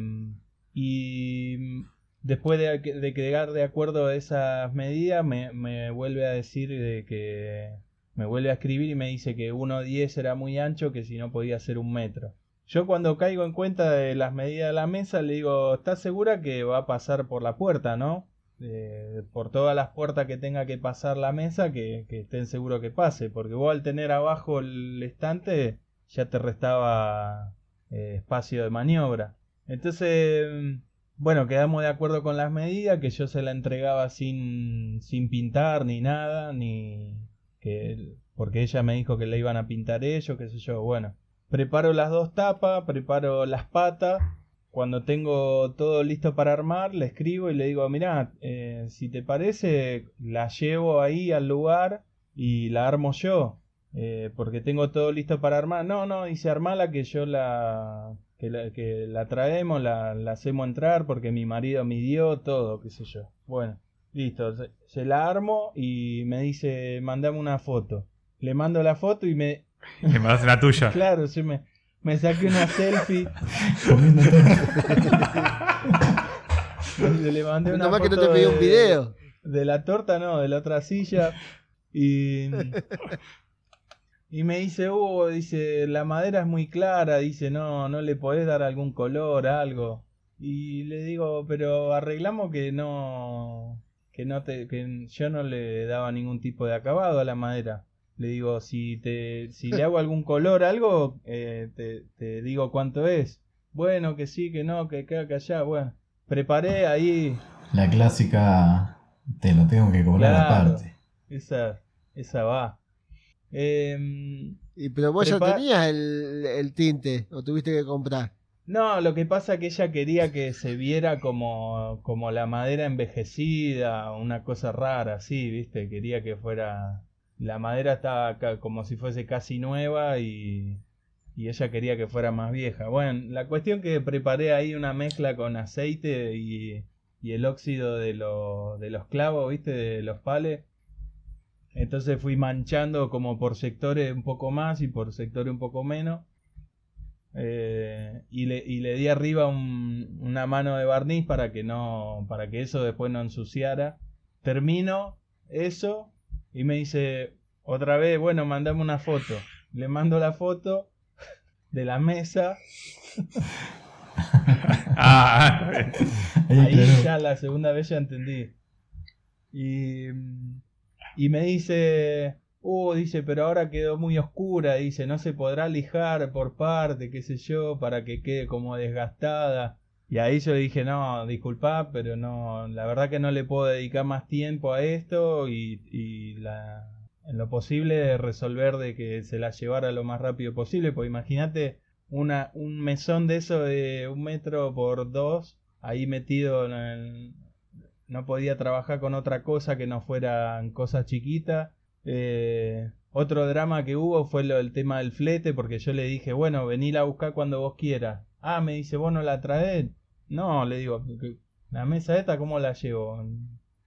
y después de, de quedar de acuerdo a esas medidas, me, me vuelve a decir de que. Me vuelve a escribir y me dice que 1,10 era muy ancho, que si no podía ser un metro. Yo cuando caigo en cuenta de las medidas de la mesa, le digo, ¿estás segura que va a pasar por la puerta, no? Eh, por todas las puertas que tenga que pasar la mesa, que, estén seguros que pase, porque vos al tener abajo el estante ya te restaba eh, espacio de maniobra. Entonces, bueno, quedamos de acuerdo con las medidas, que yo se la entregaba sin, sin pintar ni nada, ni que porque ella me dijo que le iban a pintar ellos, qué sé yo, bueno. Preparo las dos tapas, preparo las patas. Cuando tengo todo listo para armar, le escribo y le digo, mirá, eh, si te parece, la llevo ahí al lugar y la armo yo. eh, porque tengo todo listo para armar. No, no, dice armala que yo la, que la, que la traemos, la, la hacemos entrar porque mi marido midió todo, qué sé yo. Bueno, listo, se, se la armo y me dice, mandame una foto. Le mando la foto y me, Que me das la tuya. Claro, se me, me saqué una selfie. Le mandé una Nada más que no foto te pidió un de- video. De la torta, no, de la otra silla. Y, y me dice, Hugo, dice, la madera es muy clara, dice, no, no le podés dar algún color, algo. Y le digo, pero arreglamos que no, que no te, que yo no le daba ningún tipo de acabado a la madera. Le digo, si te, si le hago algún color, algo, eh, te, te digo cuánto es. Bueno, que sí, que no, que acá, que allá, bueno. Preparé ahí La clásica, te lo tengo que cobrar Claro. aparte. Esa, esa va. Em, Y, pero vos ya tenías el, el tinte, o tuviste que comprar. no, lo que pasa que ella quería que se viera como, como la madera envejecida, una cosa rara, así, ¿viste? Quería que fuera... La madera estaba como si fuese casi nueva y, y ella quería que fuera más vieja. Bueno, la cuestión que preparé ahí una mezcla con aceite y, y el óxido de, de los clavos, ¿viste? De los pales. Entonces fui manchando como por sectores un poco más y por sectores un poco menos. Eh, y, le, y le di arriba un- una mano de barniz para que no para que eso después no ensuciara. Termino eso y me dice otra vez, bueno, mandame una foto. Le mando la foto de la mesa. Ah, Ahí ya la segunda vez ya entendí. Y, y me dice, uh, dice, pero ahora quedó muy oscura, dice, no se podrá lijar por parte, qué sé yo, para que quede como desgastada. Y ahí yo le dije, no, disculpa, pero no, la verdad que no le puedo dedicar más tiempo a esto y, y en lo posible resolver de que se la llevara lo más rápido posible, pues imagínate un mesón de eso de un metro por dos, ahí metido en el- no podía trabajar con otra cosa que no fueran cosas chiquitas. Eh, otro drama que hubo fue lo del tema del flete, porque yo le dije, bueno, venila a buscar cuando vos quieras. Ah, me dice, ¿vos no la traes? No, le digo, "¿Qué- la mesa esta, ¿cómo la llevo?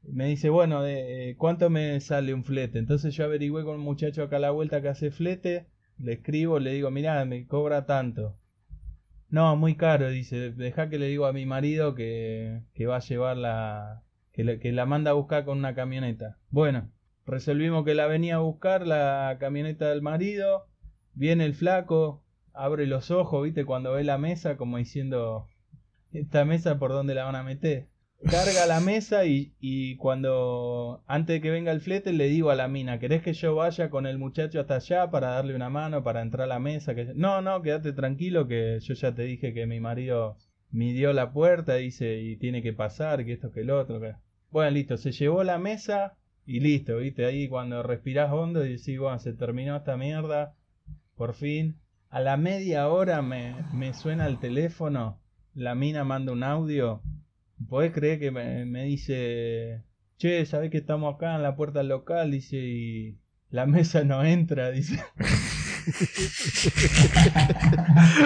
Me dice, bueno, de, eh, ¿cuánto me sale un flete? Entonces yo averigüé con un muchacho acá a la vuelta que hace flete, le escribo, le digo, mirá, me cobra tanto. No, muy caro, dice, deja que le digo a mi marido que, que va a llevar la... Que, le- que la manda a buscar con una camioneta. Bueno, resolvimos que la venía a buscar la camioneta del marido, viene el flaco, abre los ojos, viste, cuando ve la mesa, como diciendo, esta mesa por dónde la van a meter. Carga la mesa y, y cuando, antes de que venga el flete, le digo a la mina, ¿querés que yo vaya con el muchacho hasta allá para darle una mano, para entrar a la mesa? Que... No, no, quédate tranquilo que yo ya te dije que mi marido midió la puerta, dice, y tiene que pasar, que esto, que el otro. Bueno, listo, se llevó la mesa y listo, viste, ahí cuando respirás hondo y decís, bueno, se terminó esta mierda, por fin. A la media hora me, me suena el teléfono, la mina manda un audio. ¿Podés creer que me, dice, che, ¿sabés que estamos acá en la puerta del local? Dice, y la mesa no entra, dice.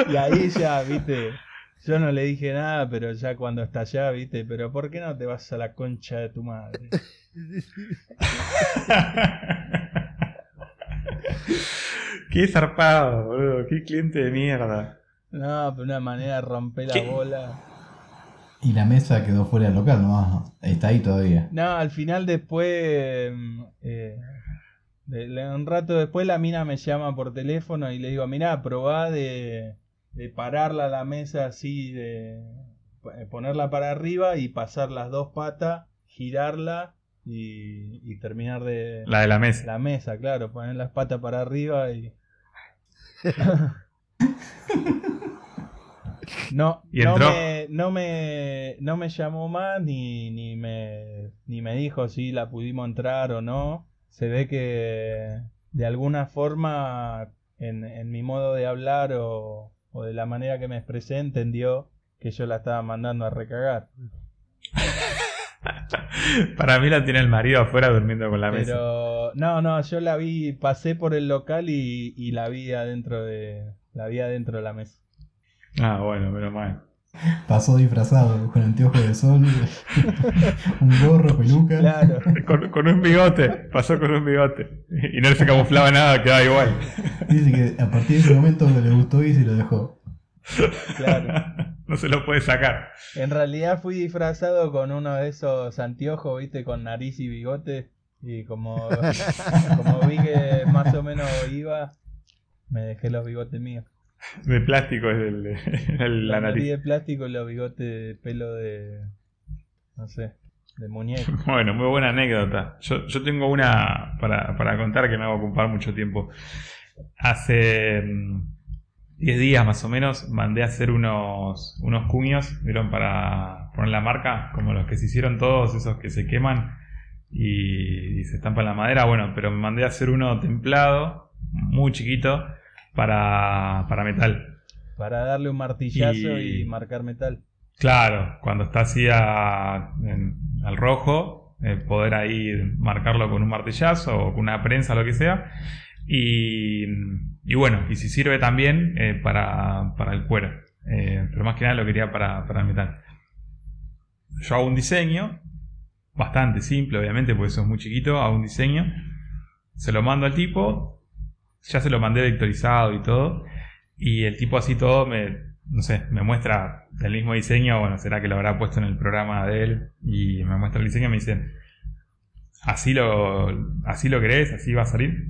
y ahí ya, viste, yo no le dije nada, pero ya cuando está allá, viste, pero ¿por qué no te vas a la concha de tu madre? Qué zarpado, boludo. Qué cliente de mierda. No, pero una manera de romper la ¿Qué? bola. Y la mesa quedó fuera del local, no, está ahí todavía. No, al final después, mm, eh, de- de- un rato después la mina me llama por teléfono y le digo, mirá, probá de, de pararla a la mesa así, de eh, ponerla para arriba y pasar las dos patas, girarla y, y terminar de La de la mesa. la mesa, claro, poner las patas para arriba y... No, ¿Y no, me, no, me, no me llamó más ni, ni, me, ni me dijo si la pudimos entrar o no. Se ve que de alguna forma en, en mi modo de hablar o, o de la manera que me expresé entendió que yo la estaba mandando a recagar. Para mí la tiene el marido afuera durmiendo con la mesa. Pero no, no, yo la vi, pasé por el local y, y la vi adentro de la vi adentro de la mesa. Ah, bueno, menos mal. Pasó disfrazado con anteojos de sol, un gorro, peluca. Claro. Con, con un bigote, pasó con un bigote. Y no se camuflaba nada, quedaba igual. Dice que a partir de ese momento le gustó y se lo dejó. Claro. No se lo puede sacar. En realidad fui disfrazado con uno de esos anteojos, viste, con nariz y bigote. Y como, como vi que más o menos iba, me dejé los bigotes míos. De plástico es el, el- la nariz nariz. de plástico y los bigotes de pelo de. No sé, de muñeco. Bueno, muy buena anécdota. Yo, yo tengo una para, para contar que no va a ocupar mucho tiempo. Hace mm, 10 días más o menos mandé a hacer unos, unos cuños, ¿vieron? Para poner la marca, como los que se hicieron todos, esos que se queman y, y se estampan la madera. Bueno, pero me mandé a hacer uno templado, muy chiquito, para, para metal. Para darle un martillazo Y- y, marcar metal. Claro, cuando está así a- en- al rojo, eh, poder ahí marcarlo con un martillazo o con una prensa, lo que sea. Y, y bueno, y si sirve también eh, para, para el cuero. Eh, pero más que nada lo quería para, para el metal. Yo hago un diseño, bastante simple, obviamente, porque eso es muy chiquito. Hago un diseño, se lo mando al tipo, ya se lo mandé vectorizado y todo. Y el tipo así todo me, no sé, me muestra el mismo diseño, bueno, será que lo habrá puesto en el programa de él y me muestra el diseño y me dicen, ¿así lo, así lo querés? ¿Así va a salir?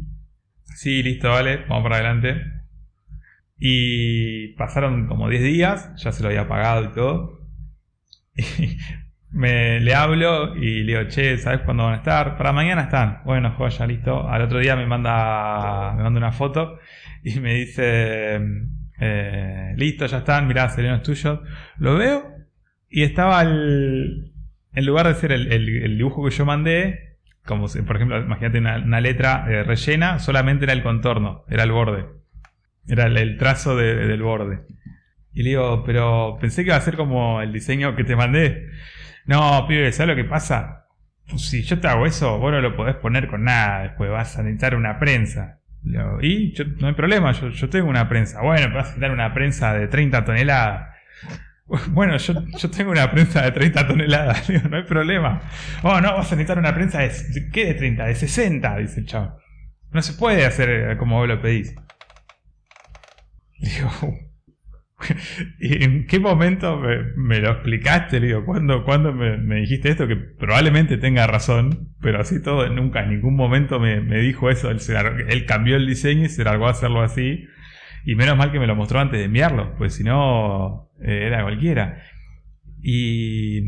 Sí, listo, vale, vamos para adelante. Y pasaron como 10 días, ya se lo había pagado y todo. me, le hablo y le digo, che, ¿sabes cuándo van a estar? Para mañana están. Bueno, joya, listo. Al otro día me manda, me manda una foto y me dice, eh, listo, ya están, mirá, Seleno es tuyo. Lo veo y estaba el, en lugar de ser el, dibujo que yo mandé, como si- por ejemplo, imagínate una, letra eh, rellena, solamente era el contorno, era el borde. Era el, trazo de- del borde. Y le digo, pero pensé que iba a ser como el diseño que te mandé. No, pibe, ¿sabes lo que pasa? Pues si yo te hago eso, vos no lo podés poner con nada, después vas a necesitar una prensa. Y yo- no hay problema, yo, tengo una prensa. Bueno, vas a necesitar una prensa de 30 toneladas. Bueno, yo, tengo una prensa de 30 toneladas, no hay problema. Oh, no, vas a necesitar una prensa de, de- ¿qué de 30? De 60, dice el chavo. No se puede hacer eh, como vos lo pedís. Digo, ¿y en qué momento me, lo explicaste? Le digo, ¿cuándo, cuándo me, dijiste esto? Que probablemente tenga razón, pero así todo, nunca en ningún momento me, dijo eso. Él, cambió el diseño y se largó a hacerlo así. Y menos mal que me lo mostró antes de enviarlo, pues si no, eh, era cualquiera. Y,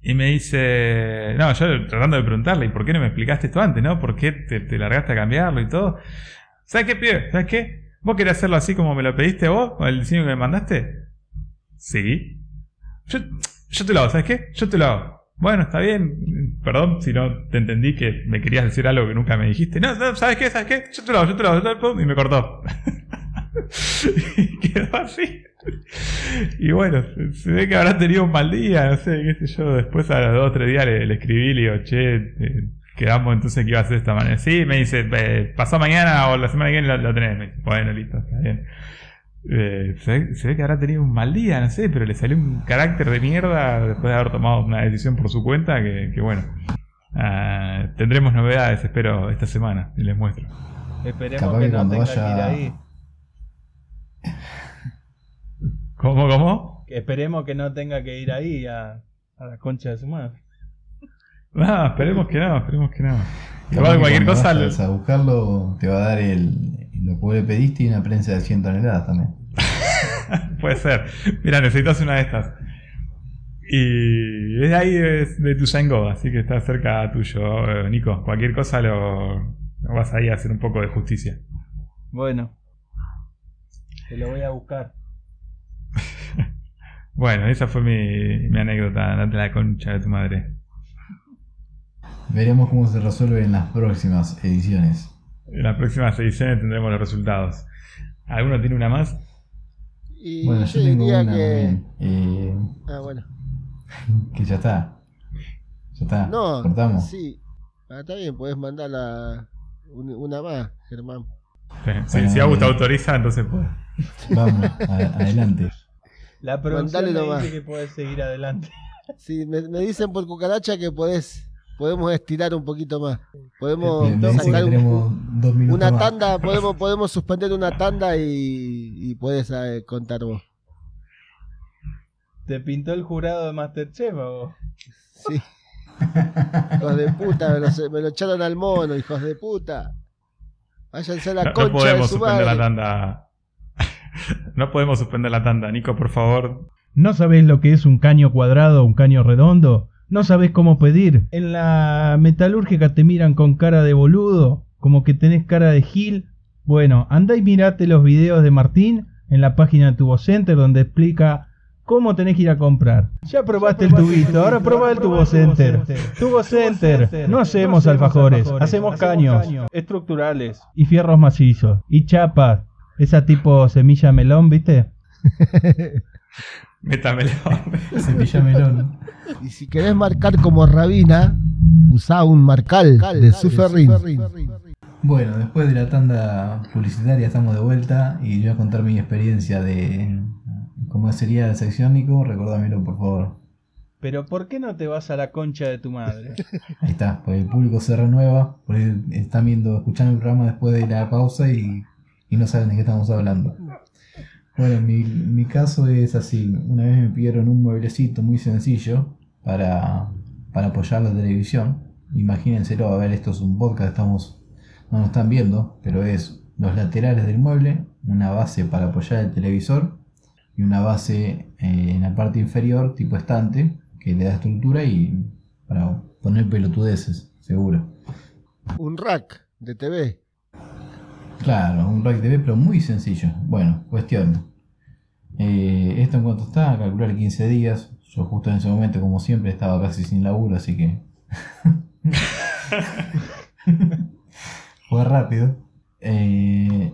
y me dice, no, yo tratando de preguntarle, ¿y por qué no me explicaste esto antes, no? ¿Por qué te, te largaste a cambiarlo y todo? ¿Sabes qué, pibe? ¿Sabes qué? ¿Vos querés hacerlo así como me lo pediste vos, con el diseño que me mandaste? Sí. Yo, yo te lo hago, ¿sabes qué? Yo te lo hago. Bueno, está bien. Perdón si no te entendí que me querías decir algo que nunca me dijiste. No, no, ¿sabes qué? ¿Sabes qué? Yo te lo hago, yo te lo hago. yo te lo hago, Y me cortó. y quedó así. Y bueno, se- ve que habrá tenido un mal día, no sé, qué sé yo. Después a los dos o tres días le, escribí, le digo, che, eh, quedamos entonces que iba a ser de esta manera. Sí, me dice, eh, pasó mañana o la semana que viene lo, lo tenés. Me dice, bueno, listo, está bien. Eh, se, ve, se ve que habrá tenido un mal día, no sé, pero le salió un carácter de mierda después de haber tomado una decisión por su cuenta que, que bueno. Ah, tendremos novedades, espero, esta semana y les muestro. Esperemos Capaz que que no tenga que ir vaya- ahí. ¿Cómo, cómo? Esperemos que no tenga que ir ahí a, a la concha de su madre. No, esperemos que no, esperemos que no. Capaz cualquier cosa. a buscarlo, te va a dar el, lo que le pediste y una prensa de 100 toneladas también. Puede ser. Mira, necesitas una de estas. Y es ahí de, de Tuyango, así que está cerca tuyo, eh, Nico. Cualquier cosa lo, lo vas ahí a hacer un poco de justicia. Bueno, te lo voy a buscar. Bueno, esa fue mi, mi anécdota. Date la concha de tu madre. Veremos cómo se resuelve en las próximas ediciones. En las próximas ediciones tendremos los resultados. ¿Alguno tiene una más? Y Bueno, yo yo tengo diría una que. eh, Ah, bueno. que ya está. Ya está. No, Cortamos. sí. Ah, está bien, podés mandar la, un- una más, Germán. Sí, si Augusto bien. autoriza, entonces puede. Vamos, a- adelante. La producción me dice que podés seguir adelante. Sí, me, me dicen por cucaracha que podés, podemos estirar un poquito más. Podemos que sacar un- una más. tanda, podemos, podemos suspender una tanda y, y podés eh, contar vos. ¿Te pintó el jurado de Masterchef vos? Sí. Hijos de puta, me lo, me lo echaron al mono, hijos de puta. Váyanse a la No, no concha de podemos su suspender la tanda. no podemos suspender la tanda. Nico, por favor. ¿No sabés lo que es un caño cuadrado o un caño redondo? ¿No sabés cómo pedir? En la metalúrgica te miran con cara de boludo, como que tenés cara de gil. Bueno, andá y mirate los videos de Martín en la página de Tubo Center donde explica cómo tenés que ir a comprar. Ya probaste el tubito, ahora probá el Tubo Center. Tubo Center, no hacemos alfajores, hacemos caños. Estructurales. Y fierros macizos. Y chapas, esa tipo semilla melón, ¿viste? Métamelo. Cepilla melón. Y si querés marcar como Rabina, usá un marcal de Suferrin. Bueno, después de la tanda publicitaria estamos de vuelta y yo voy a contar mi experiencia de cómo sería la sección, Nico. Recordámelo, por favor. Pero ¿por qué no te vas a la concha de tu madre? Ahí está, pues el público se renueva, porque están viendo, escuchando el programa después de la pausa y, y no saben de qué estamos hablando. Bueno, mi, mi caso es así. Una vez me pidieron un mueblecito muy sencillo para, para apoyar la televisión. Imagínenselo, a ver, esto es un podcast, estamos, no nos están viendo, pero es los laterales del mueble, una base para apoyar el televisor y una base eh, en la parte inferior, tipo estante, que le da estructura y para poner pelotudeces, seguro. Un rack de TV. Claro, un rack TV, pero muy sencillo. Bueno, cuestión. Eh, esto en cuanto está, calcular 15 días. Yo justo en ese momento, como siempre, estaba casi sin laburo, así que... Fue rápido. Eh,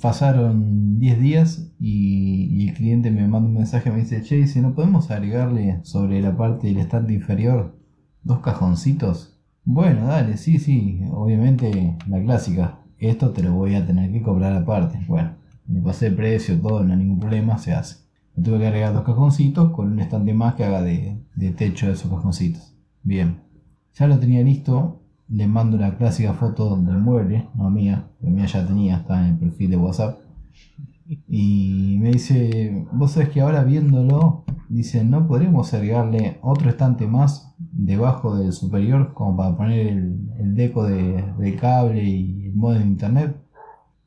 pasaron 10 días y, y el cliente me manda un mensaje, me dice, che, si no podemos agregarle sobre la parte del estante inferior dos cajoncitos. Bueno, dale, sí, sí, obviamente la clásica. Esto te lo voy a tener que cobrar aparte. Bueno, me pasé el precio, todo, no hay ningún problema, se hace. Me tuve que agregar dos cajoncitos con un estante más que haga de, techo de esos cajoncitos. Bien, ya lo tenía listo. Le mando la clásica foto del mueble, no mía, la mía ya tenía, está en el perfil de WhatsApp. Y me dice, vos sabés que ahora viéndolo, dice, ¿no podríamos agregarle otro estante más debajo del superior como para poner el, deco de, cable y el modem de internet?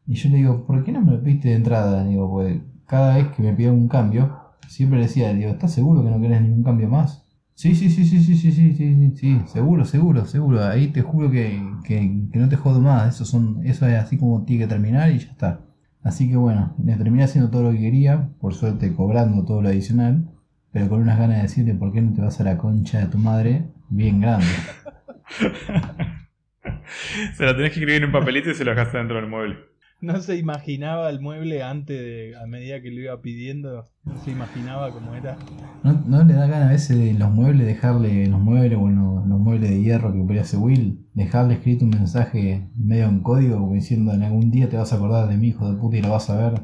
Y yo le digo, ¿por qué no me lo pediste de entrada? Digo, pues cada vez que me pidieron un cambio, siempre le decía, digo, ¿estás seguro que no querés ningún cambio más? Sí, sí, sí, sí, sí, sí, sí, sí, sí, seguro, seguro, seguro. Ahí te juro que, que, no te jodo más. Eso son, eso es así como tiene que terminar y ya está. Así que bueno, le terminé haciendo todo lo que quería, por suerte cobrando todo lo adicional, pero con unas ganas de decirle por qué no te vas a la concha de tu madre, bien grande. se lo tenés que escribir en un papelito y se lo dejaste dentro del mueble. No se imaginaba el mueble antes de, a medida que lo iba pidiendo, no se imaginaba cómo era. ¿No, no le da ganas a veces de los muebles dejarle, en los muebles o en los, los muebles de hierro que podría hacer Will, dejarle escrito un mensaje medio en código como diciendo en algún día te vas a acordar de mi hijo de puta y lo vas a ver?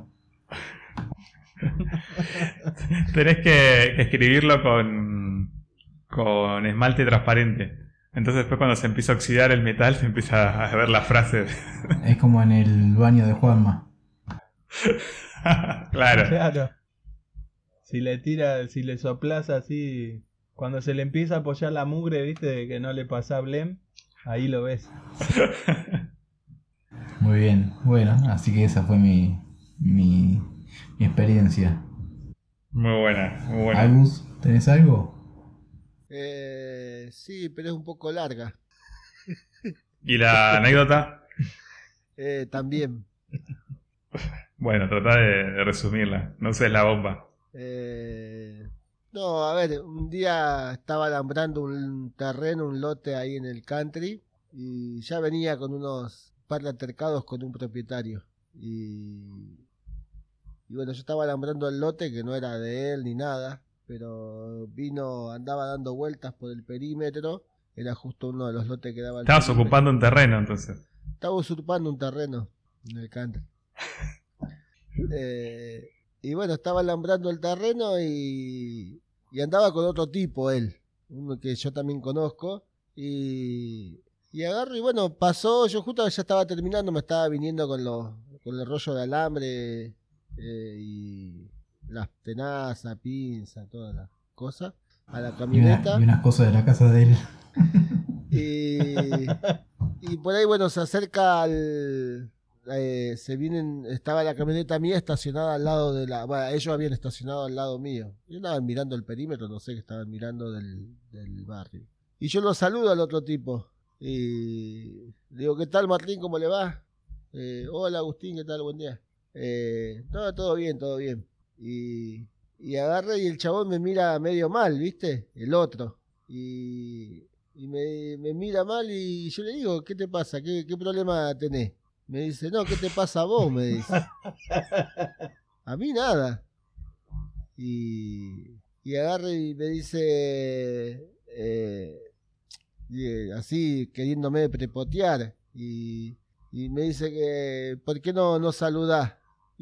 Tenés que, que escribirlo con, con esmalte transparente. Entonces después cuando se empieza a oxidar el metal se empieza a ver la frase. Es como en el baño de Juanma. claro. Claro. Si le tira, si le soplas así, cuando se le empieza a apoyar la mugre, viste, de que no le pasa blem, ahí lo ves. Muy bien, bueno, así que esa fue mi, mi, mi experiencia. Muy buena, muy buena. Agus, ¿tenés algo? Eh, sí, pero es un poco larga. ¿Y la anécdota? Eh, también. Bueno, trata de, de resumirla. No uses la bomba. Eh, no, a ver, un día estaba alambrando un terreno, un lote ahí en el country y ya venía con unos par de altercados con un propietario. Y, y bueno, yo estaba alambrando el lote que no era de él ni nada, pero vino, andaba dando vueltas por el perímetro, era justo uno de los lotes que daba el Estabas ocupando un terreno entonces. Estaba usurpando un terreno en el country. Eh, y bueno, estaba alambrando el terreno y, y andaba con otro tipo él, uno que yo también conozco. Y, y agarro y bueno, pasó, yo justo ya estaba terminando, me estaba viniendo con, los, con el rollo de alambre eh, y las tenazas, pinzas, todas las cosas, a la Y, una- camioneta. y unas cosas de la casa de él. Y, y por ahí, bueno, se acerca al. eh, se vienen. Estaba la camioneta mía estacionada al lado de la. Bueno, ellos habían estacionado al lado mío. Y andaban mirando el perímetro, no sé qué estaban mirando del, del barrio. Y yo lo saludo al otro tipo. Y le digo, ¿qué tal, Martín? ¿Cómo le va? Eh, hola, Agustín, ¿qué tal? Buen día. Eh, no, todo bien, todo bien. Y, y agarra y el chabón me mira medio mal, ¿viste? El otro. Y, y me, me mira mal y yo le digo, ¿qué te pasa? ¿Qué, qué problema tenés? Me dice, no, ¿qué te pasa a vos? Me dice. A mí nada. Y, y agarra y me dice, eh, eh, así queriéndome prepotear. Y, y me dice que, ¿por qué no, no saludás?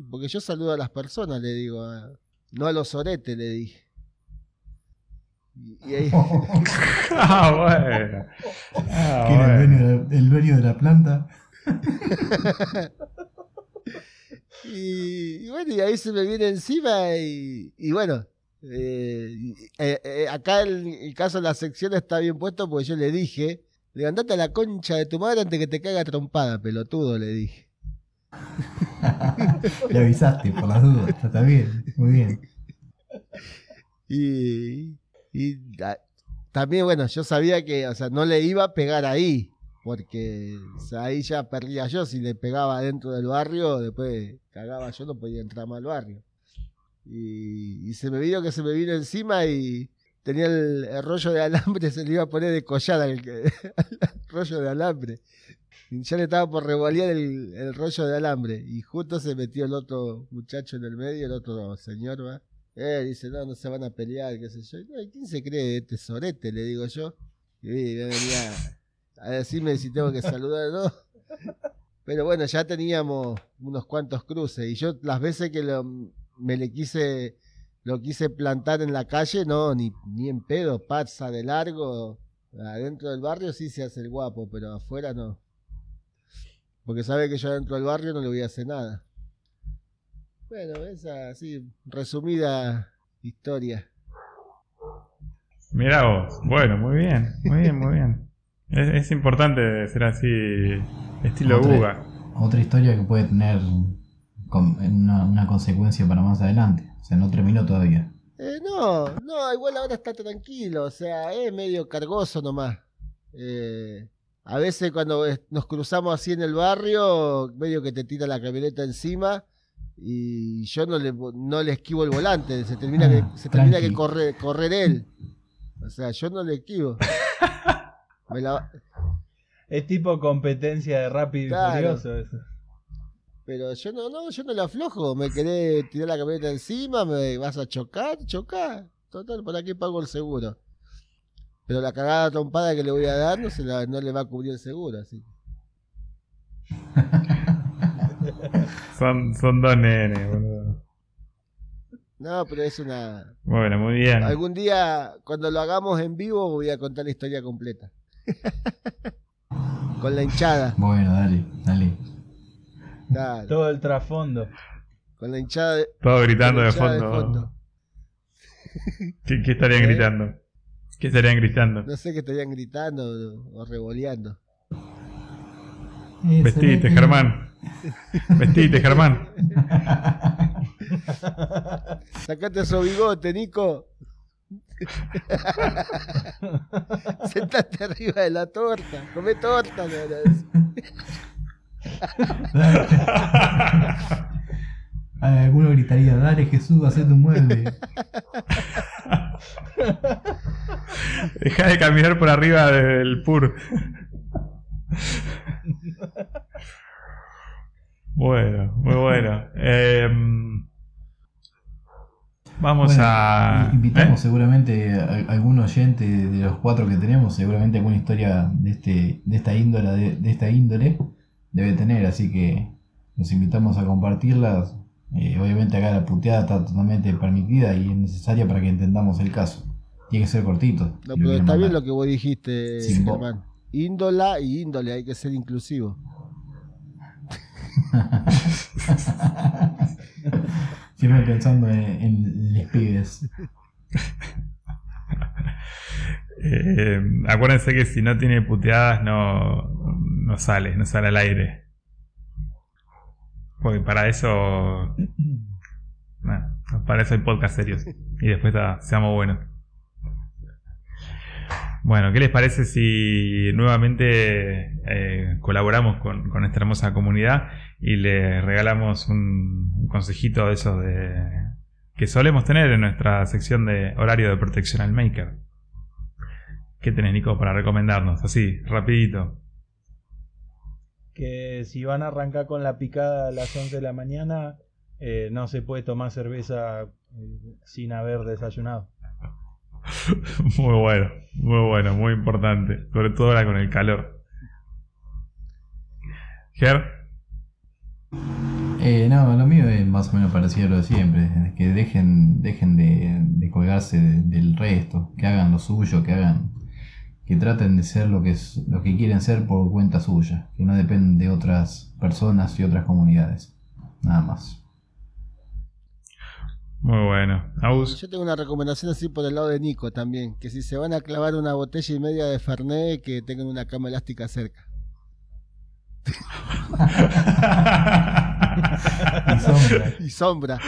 Porque yo saludo a las personas, le digo, a- no a los oretes, le dije. Y, ahí, Ah, bueno. Ah, que era el bueno. dueño, de, el dueño de la planta. Y, y bueno, y ahí se me viene encima y, y bueno, eh, eh, eh, acá el, el caso de la sección está bien puesto porque yo le dije, levantate a la concha de tu madre antes que te caiga trompada, pelotudo, le dije. Le avisaste por las dudas. Está bien, muy bien. Y, y también, bueno, yo sabía que, o sea, no le iba a pegar ahí, porque ahí ya perdía yo, si le pegaba dentro del barrio, después cagaba yo, no podía entrar más al barrio. Y, se me vino que se me vino encima y tenía el, rollo de alambre, se le iba a poner de collar al, al rollo de alambre. Ya le estaba por revolear el, el rollo de alambre. Y justo se metió el otro muchacho en el medio, el otro señor, va. Eh, dice, no, no se van a pelear, qué sé yo. ¿Quién se cree este sorete? Le digo yo. Y me venía a decirme si tengo que saludar o no. Pero bueno, ya teníamos unos cuantos cruces. Y yo las veces que lo- me le quise, lo quise plantar en la calle, no, ni, ni en pedo, pasa de largo. Adentro del barrio sí se hace el guapo, pero afuera no. Porque sabe que yo adentro del barrio no le voy a hacer nada. Bueno, esa así, resumida historia. Mirá vos. Bueno, muy bien. Muy bien, muy bien. Es, es importante ser así, estilo Otra- Buga. Otra historia que puede tener con- una, una consecuencia para más adelante. O sea, no terminó todavía. Eh, no, no, igual ahora está tranquilo, o sea, es medio cargoso nomás. Eh, a veces cuando nos cruzamos así en el barrio, medio que te tira la camioneta encima y yo no le, no le esquivo el volante, se termina Ah, que, se termina que corre, correr él. O sea, yo no le esquivo. Me la- Es tipo competencia de rápido y furioso eso. pero yo no, no, yo no le aflojo, me querés tirar la camioneta encima, me vas a chocar, chocar. Total, ¿para qué pago el seguro? Pero la cagada trompada que le voy a dar no, se la- no le va a cubrir el seguro, así. Son, son dos nenes, boludo. No, pero es una... Bueno, muy bien. Algún día, cuando lo hagamos en vivo, voy a contar la historia completa. Con la hinchada, Bueno, dale, dale. Todo el trasfondo. con la hinchada de, Todos gritando fondo. de fondo. ¿Qué, qué estarían ¿Eh? gritando? ¿Qué estarían gritando? No sé qué estarían gritando o, o revoleando. Vestite, Germán. Vestite, Germán. Sacate esos bigote, Nico. Sentate arriba de la torta. Come torta, le van a decir. Ah, Alguno gritaría, dale Jesús, hacete un mueble. Deja de caminar por arriba del pur. Bueno, muy bueno. Em, vamos Bueno, a. Invitamos ¿eh? seguramente a, algún oyente de los cuatro que tenemos, seguramente alguna historia de este, de esta índole, de, de esta índole debe tener, así que los invitamos a compartirlas Eh, obviamente acá la puteada está totalmente permitida y es necesaria para que entendamos el caso. Tiene que ser cortito. No, pero está bien lo que vos dijiste. Germán. Índola y índole, hay que ser inclusivo. Siempre pensando en, en les pibes. Eh, acuérdense que si no tiene puteadas no, no sale, no sale al aire. Porque para eso... para eso hay podcast serios. Y después seamos buenos. Bueno, ¿qué les parece si nuevamente eh, colaboramos con, con esta hermosa comunidad y le regalamos un, un consejito de esos de, que solemos tener en nuestra sección de horario de protección al maker? ¿Qué tenés, Nico, para recomendarnos? Así, rapidito. Que si van a arrancar con la picada a las 11 de la mañana, eh, no se puede tomar cerveza eh, sin haber desayunado. Muy bueno, muy bueno, muy importante. Sobre todo ahora con el calor. Ger, Eh, no, lo mío es más o menos parecido a lo de siempre. es Que dejen, dejen de, de colgarse de- del resto, que hagan lo suyo, que hagan, que traten de ser lo que es, lo que quieren ser por cuenta suya, que no dependen de otras personas y otras comunidades. Nada más. muy bueno. Aus, Yo tengo una recomendación así por el lado de Nico también, que si se van a clavar una botella y media de Fernet, que tengan una cama elástica cerca. Y sombra. Y sombra.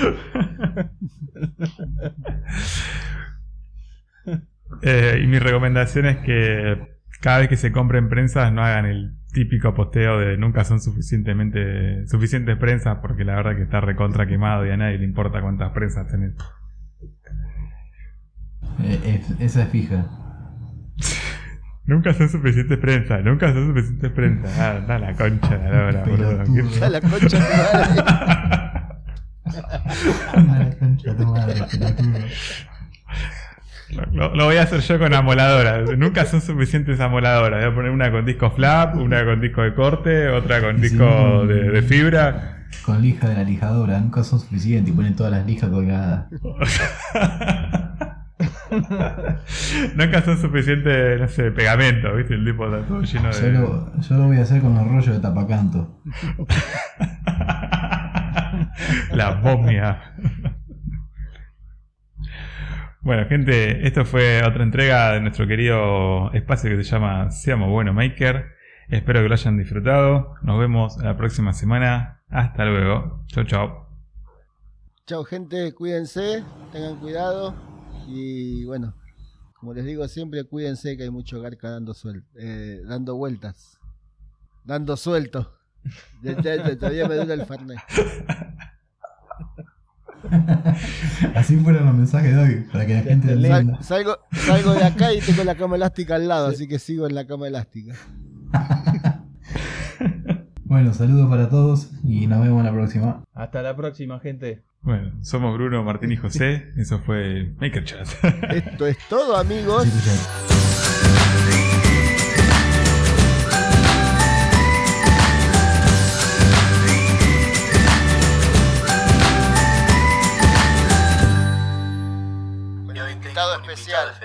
Eh, y mi recomendación es que cada vez que se compren prensas no hagan el típico posteo de nunca son suficientemente suficientes prensas porque la verdad que está recontra quemado y a nadie le importa cuántas prensas tenés. Eh, es- esa es fija. Nunca son suficientes prensas, nunca son suficientes prensas. Ah, da la concha de la hora, boludo. Pelotudo. A la concha de tu madre. Anda la concha de tu madre, pelotudo. Lo, voy a hacer yo con amoladoras. Nunca son suficientes amoladoras. Voy a poner una con disco flap, una con disco de corte, otra con disco de, de fibra. Con lija de la lijadora, nunca son suficientes y ponen todas las lijas colgadas. Nunca son suficientes, no sé, pegamento, ¿viste? El tipo está todo lleno Yo de. lo, yo lo voy a hacer con los rollos de tapacanto. La momia. Bueno, gente, esto fue otra entrega de nuestro querido espacio que se llama Seamos Bueno Maker. Espero que lo hayan disfrutado. Nos vemos la próxima semana. Hasta luego. Chau, chau. Chao gente, cuídense, tengan cuidado y bueno, como les digo siempre, cuídense que hay mucho garca dando suel eh, dando vueltas, dando suelto. Todavía me duele el Fernet. Así fueron los mensajes de hoy, para que la gente entienda. salgo, salgo de acá y tengo la cama elástica al lado, así que sigo en la cama elástica. Bueno, saludos para todos y nos vemos la próxima. Hasta la próxima, gente. Bueno, somos Bruno, Martín y José. Eso fue Maker Chat. Esto es todo amigos. Sí,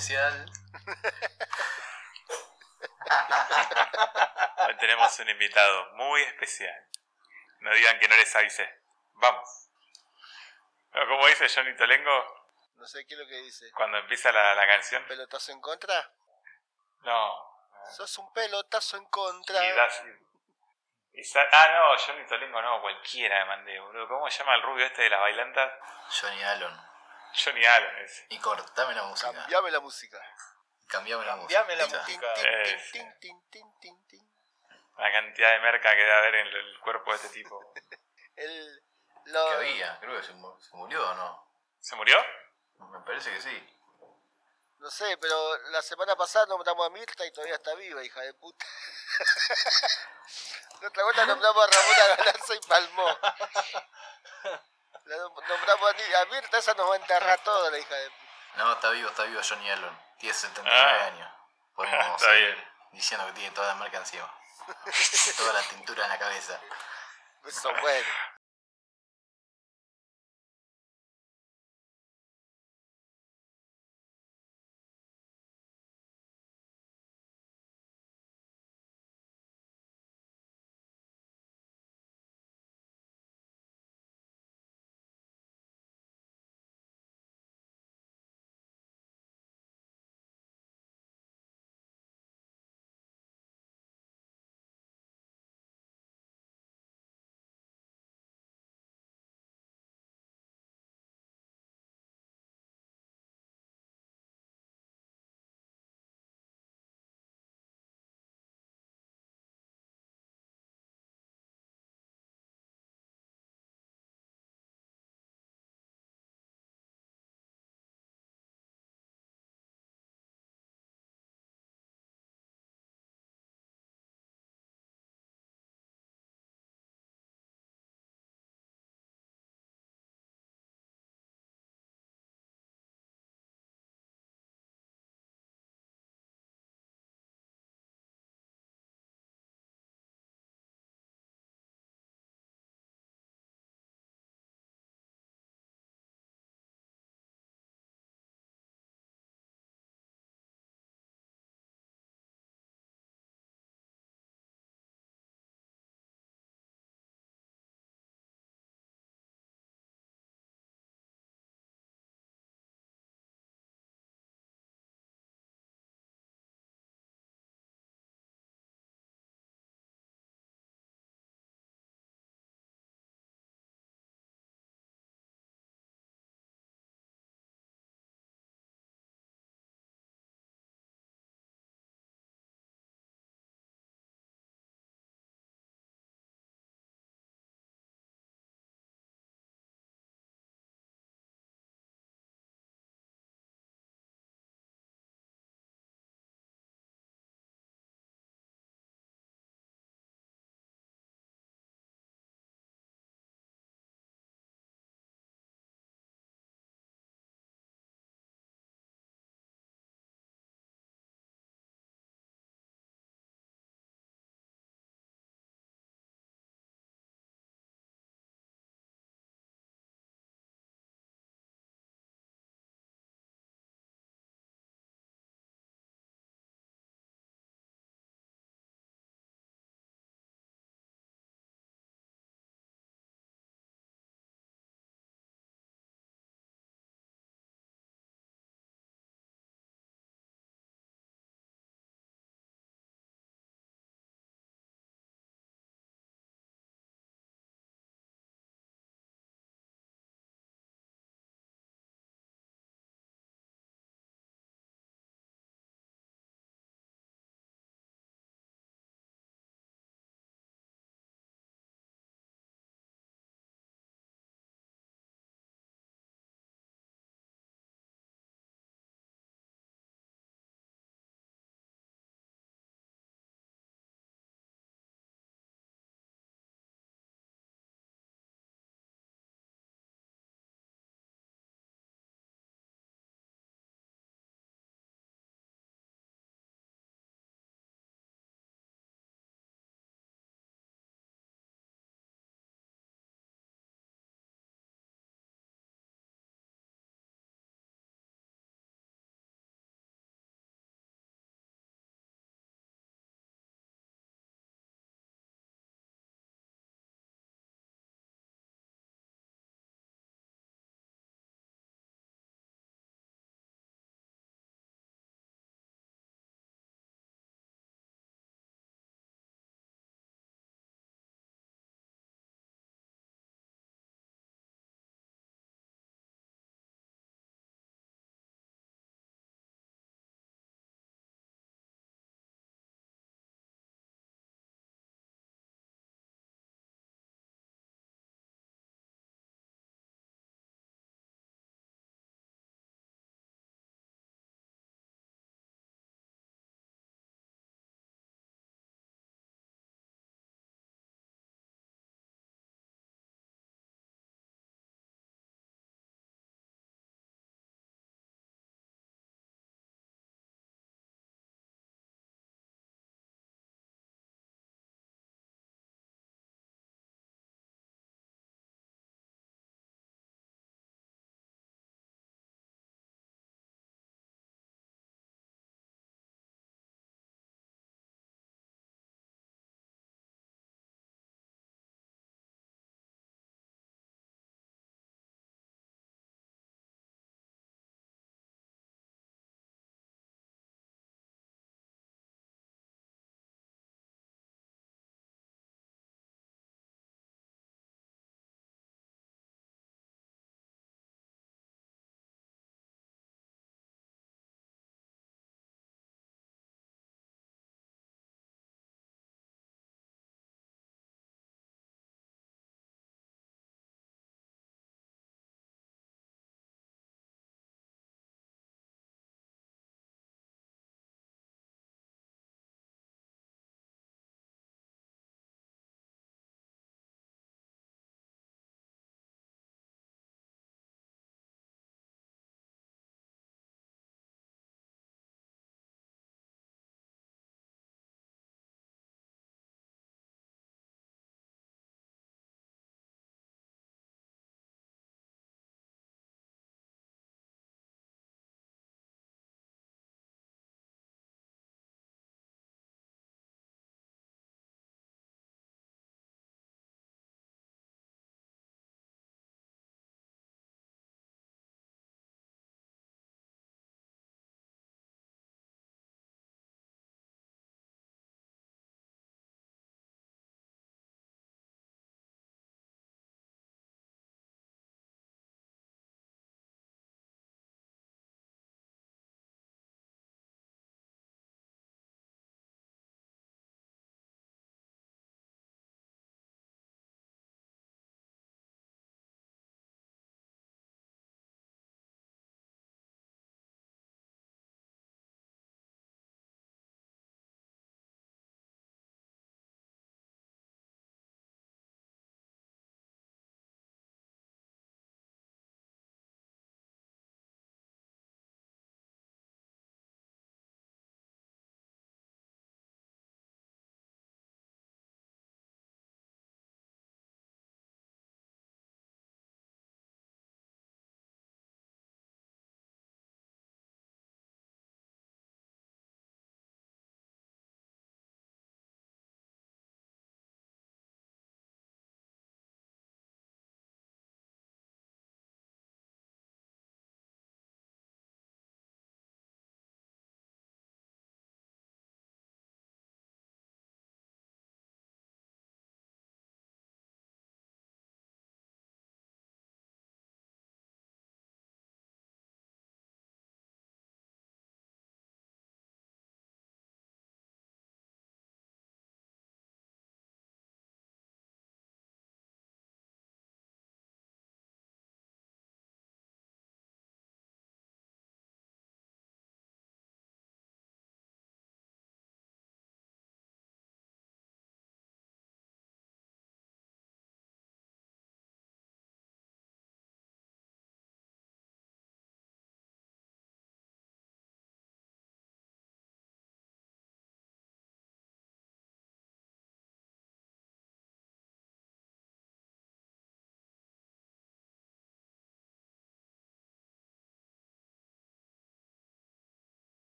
especial. Hoy tenemos un invitado muy especial. No digan que no les avisé. Vamos. No, como dice Johnny Tolengo No sé qué es lo que dice. cuando empieza la, la canción. ¿Pelotazo en contra? No. Sos un pelotazo en contra. Y das- y sa- ah, no, Johnny Tolengo no, cualquiera me mandé, boludo. ¿Cómo se llama el rubio este de las bailantas? Johnny Allen. Johnny Allen ese. Y cortame la música. Cambiame la música. Cambiame la Cambiame la música. Música. La cantidad de merca que debe haber en el cuerpo de este tipo. El, lo- ¿Qué había? Creo que se murió o no. ¿Se murió? Me parece que sí. No sé, pero la semana pasada nombramos a Mirta y todavía está viva, hija de puta. La otra vuelta nombramos a Ramona Galanza y palmó. La nom- nombramos a, Mirta, esa nos va a enterrar toda la hija de. No, está vivo, está vivo Johnny Allen. Tiene 79 Ah. años. Podemos Está seguir bien. diciendo que tiene toda la marca encima. toda la tintura en la cabeza. Eso bueno.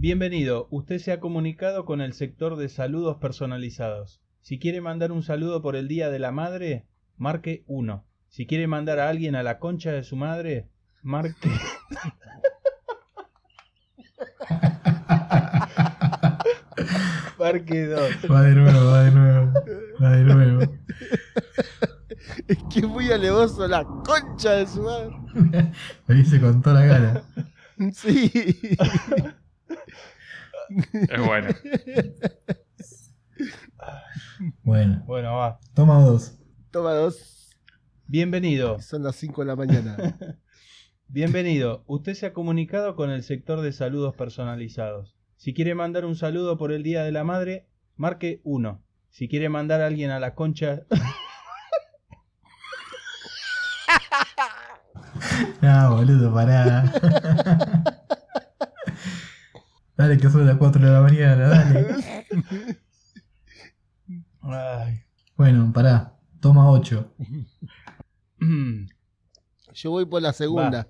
Bienvenido, usted se ha comunicado con el sector de saludos personalizados. Si quiere mandar un saludo por el Día de la Madre, marque 1. Si quiere mandar a alguien a la concha de su madre, marque... marque 2. Va de nuevo, va de nuevo. Va de nuevo. Es que es muy alevoso la concha de su madre. Lo hice con toda la gana. Sí. Es bueno. Bueno, Bueno, va. toma dos. Toma dos. Bienvenido. Son las 5 de la mañana. Bienvenido. Usted se ha comunicado con el sector de saludos personalizados. Si quiere mandar un saludo por el Día de la Madre, marque 1. Si quiere mandar a alguien a la concha... No, boludo, pará. Dale, que son las 4 de la mañana, dale. Ay. Bueno, pará. Toma 8. Yo voy por la segunda.